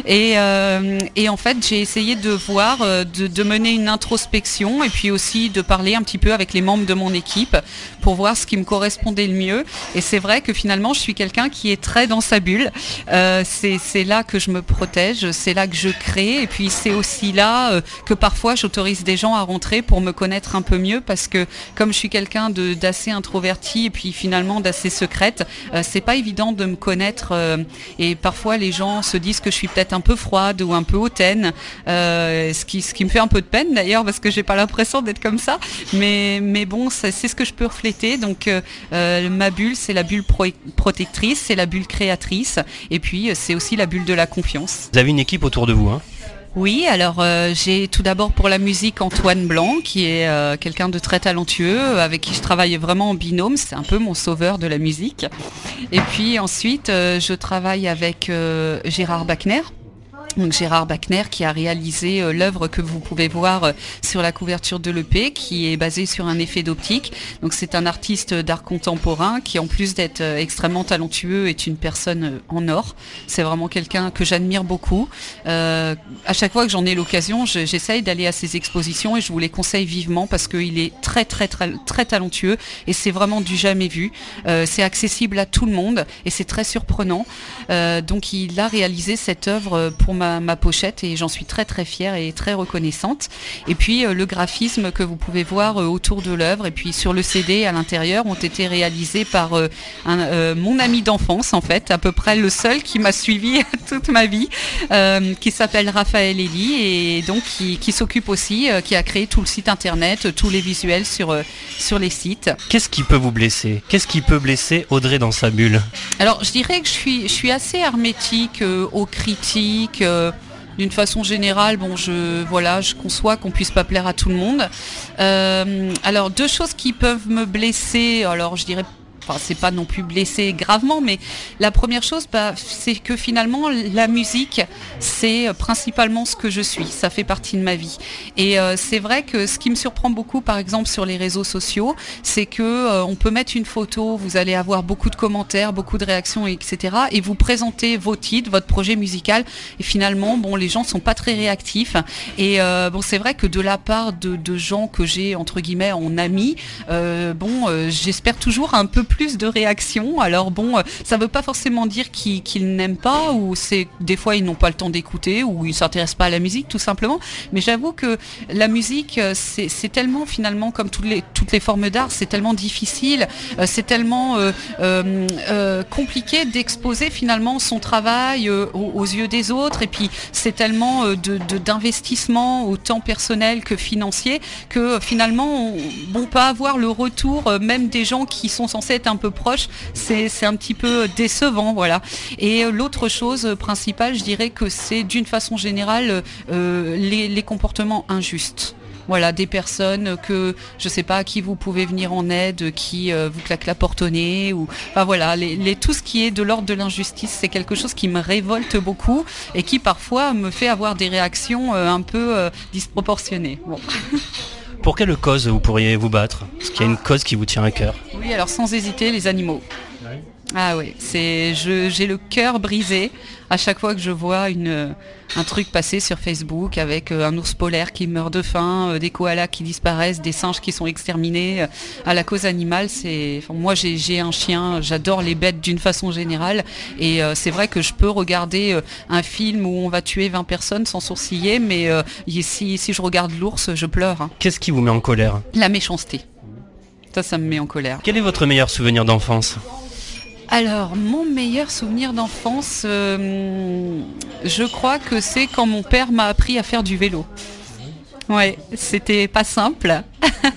Et, euh, et en fait, j'ai essayé de voir, euh, de, mener une introspection et puis aussi de parler un petit peu avec les membres de mon équipe pour voir ce qui me correspondait le mieux. Et c'est vrai que finalement, je suis quelqu'un qui est très dans sa bulle. c'est là que je me protège, c'est là que je crée. Et puis c'est aussi là que parfois j'autorise des gens à rentrer pour me connaître un peu mieux parce que comme je suis quelqu'un d'assez introverti et puis finalement d'assez secrète, c'est pas évident de me euh, et parfois les gens se disent que je suis peut-être un peu froide ou un peu hautaine, euh, ce, qui, me fait un peu de peine d'ailleurs parce que j'ai pas l'impression d'être comme ça, mais, mais bon, c'est ce que je peux refléter. Donc euh, ma bulle, c'est la bulle protectrice, c'est la bulle créatrice et puis c'est aussi la bulle de la confiance. Vous avez une équipe autour de vous, hein? Oui, alors euh, j'ai tout d'abord pour la musique Antoine Blanc, qui est euh, quelqu'un de très talentueux, avec qui je travaille vraiment en binôme, c'est un peu mon sauveur de la musique. Et puis ensuite, euh, je travaille avec Gérard Bachner, Gérard Bachner qui a réalisé euh, l'œuvre que vous pouvez voir euh, sur la couverture de l'EP qui est basée sur un effet d'optique. Donc c'est un artiste d'art contemporain qui en plus d'être euh, extrêmement talentueux est une personne en or. C'est vraiment quelqu'un que j'admire beaucoup. à chaque fois que j'en ai l'occasion, j'essaye d'aller à ses expositions et je vous les conseille vivement parce qu'il est très très très très talentueux et c'est vraiment du jamais vu. c'est accessible à tout le monde et c'est très surprenant. donc il a réalisé cette œuvre pour ma ma, ma pochette et j'en suis très très fière et très reconnaissante. Et puis le graphisme que vous pouvez voir autour de l'œuvre et puis sur le CD à l'intérieur ont été réalisés par un, mon ami d'enfance en fait, à peu près le seul qui m'a suivi toute ma vie, qui s'appelle Raphaël Elie et donc qui, qui s'occupe aussi, qui a créé tout le site internet, tous les visuels sur, sur les sites. Qu'est-ce qui peut vous blesser? Qu'est-ce qui peut blesser Audrey dans sa bulle? Alors je dirais que je suis, je suis assez hermétique euh, aux critiques. Euh, d'une façon générale, bon, je voilà, je conçois qu'on puisse pas plaire à tout le monde. Euh, alors deux choses qui peuvent me blesser. Alors je dirais enfin c'est pas non plus blessé gravement, mais la première chose, bah, c'est que finalement la musique, c'est principalement ce que je suis, ça fait partie de ma vie. Et euh, c'est vrai que ce qui me surprend beaucoup, par exemple sur les réseaux sociaux, c'est que euh, on peut mettre une photo, vous allez avoir beaucoup de commentaires, beaucoup de réactions, etc. Et vous présentez vos titres, votre projet musical, et finalement, bon, les gens sont pas très réactifs. Et euh, bon, c'est vrai que de la part de, gens que j'ai entre guillemets en amis, bon, j'espère toujours un peu plus plus de réactions. Alors bon, euh, ça veut pas forcément dire qu'ils n'aiment pas ou c'est des fois ils n'ont pas le temps d'écouter ou ils s'intéressent pas à la musique tout simplement. Mais j'avoue que la musique euh, c'est tellement finalement comme toutes les toutes les formes d'art, c'est tellement difficile, euh, c'est tellement compliqué d'exposer finalement son travail aux, yeux des autres et puis c'est tellement de d'investissement autant personnel que financier que finalement on, bon pas avoir le retour même des gens qui sont censés être un peu proche, c'est un petit peu décevant, voilà. Et euh, l'autre chose principale, je dirais que c'est d'une façon générale euh, les, comportements injustes voilà, des personnes que je sais pas à qui vous pouvez venir en aide, qui euh, vous claquent la porte au nez, ou voilà, tout ce qui est de l'ordre de l'injustice, c'est quelque chose qui me révolte beaucoup et qui parfois me fait avoir des réactions un peu disproportionnées. Pour quelle cause vous pourriez vous battre? Est-ce qu'il y a une cause qui vous tient à cœur Oui, alors sans hésiter, les animaux. Ah oui, c'est j'ai le cœur brisé à chaque fois que je vois une, un truc passer sur Facebook avec euh, un ours polaire qui meurt de faim, euh, des koalas qui disparaissent, des singes qui sont exterminés. Euh, à la cause animale, c'est moi j'ai un chien, j'adore les bêtes d'une façon générale et c'est vrai que je peux regarder un film où on va tuer 20 personnes sans sourciller, mais si, si je regarde l'ours, je pleure. Hein. Qu'est-ce qui vous met en colère? La méchanceté. Ça, ça me met en colère. Quel est votre meilleur souvenir d'enfance? Alors, mon meilleur souvenir d'enfance, euh, je crois que c'est quand mon père m'a appris à faire du vélo. Ouais, c'était pas simple.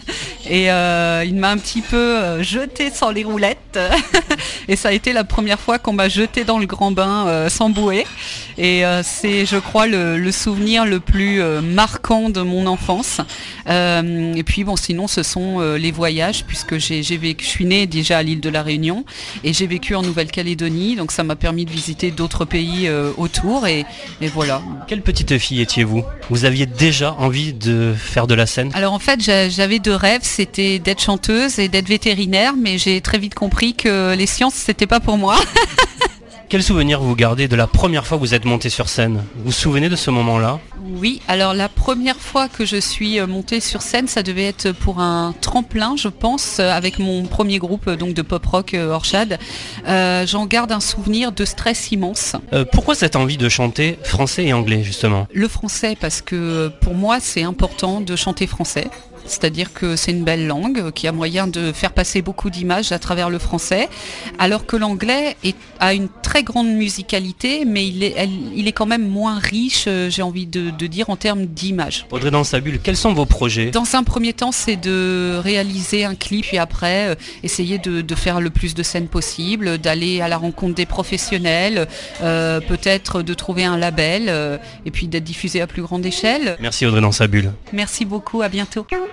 Et euh, il m'a un petit peu euh, jeté sans les roulettes. et ça a été la première fois qu'on m'a jeté dans le grand bain euh, sans bouée. Et c'est, je crois, le, souvenir le plus marquant de mon enfance. et puis bon, sinon, ce sont les voyages, puisque j'ai, vécu, je suis née déjà à l'île de la Réunion et j'ai vécu en Nouvelle-Calédonie. Donc ça m'a permis de visiter d'autres pays autour. Et, et, voilà. Quelle petite fille étiez-vous? Vous aviez déjà envie de faire de la scène? Alors en fait, j'avais deux rêves c'était d'être chanteuse et d'être vétérinaire, mais j'ai très vite compris que les sciences, c'était pas pour moi. Quel souvenir vous gardez de la première fois que vous êtes montée sur scène? Vous vous souvenez de ce moment-là? Oui, alors la première fois que je suis euh, montée sur scène, ça devait être pour un tremplin, je pense, euh, avec mon premier groupe euh, donc de pop rock Orchad. J'en garde un souvenir de stress immense. pourquoi cette envie de chanter français et anglais justement? Le français parce que pour moi c'est important de chanter français c'est-à-dire que c'est une belle langue qui a moyen de faire passer beaucoup d'images à travers le français, alors que l'anglais a une très grande musicalité, mais il est, il est quand même moins riche, euh, j'ai envie de, dire, en termes d'images. Audrey dans sa bulle, quels sont vos projets? Dans un premier temps, c'est de réaliser un clip, et après, euh, essayer de, faire le plus de scènes possible, d'aller à la rencontre des professionnels, euh, peut-être de trouver un label, et puis d'être diffusé à plus grande échelle. Merci Audrey dans sa bulle. Merci beaucoup, à bientôt.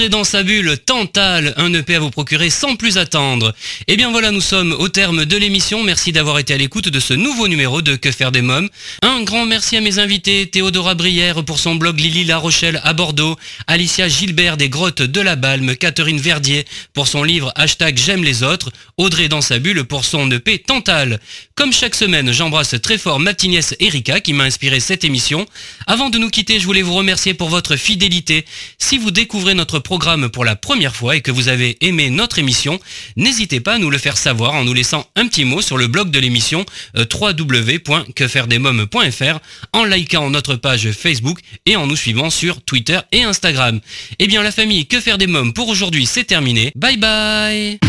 Audrey dans sa bulle, Tantal, un EP à vous procurer sans plus attendre. Et eh bien voilà, nous sommes au terme de l'émission. Merci d'avoir été à l'écoute de ce nouveau numéro de Que faire des mômes. Un grand merci à mes invités, Théodora Brière pour son blog Lily La Rochelle à Bordeaux, Alicia Gilbert des Grottes de la Balme, Catherine Verdier pour son livre Hashtag J'aime les autres, Audrey dans sa bulle pour son EP Tantal. Comme chaque semaine, j'embrasse très fort ma Erika qui m'a inspiré cette émission. Avant de nous quitter, je voulais vous remercier pour votre fidélité. Si vous découvrez notre programme pour la première fois et que vous avez aimé notre émission, n'hésitez pas à nous le faire savoir en nous laissant un petit mot sur le blog de l'émission euh, www.quefairedesmoms.fr en likant notre page Facebook et en nous suivant sur Twitter et Instagram. Eh bien la famille Que faire des mômes pour aujourd'hui c'est terminé. Bye bye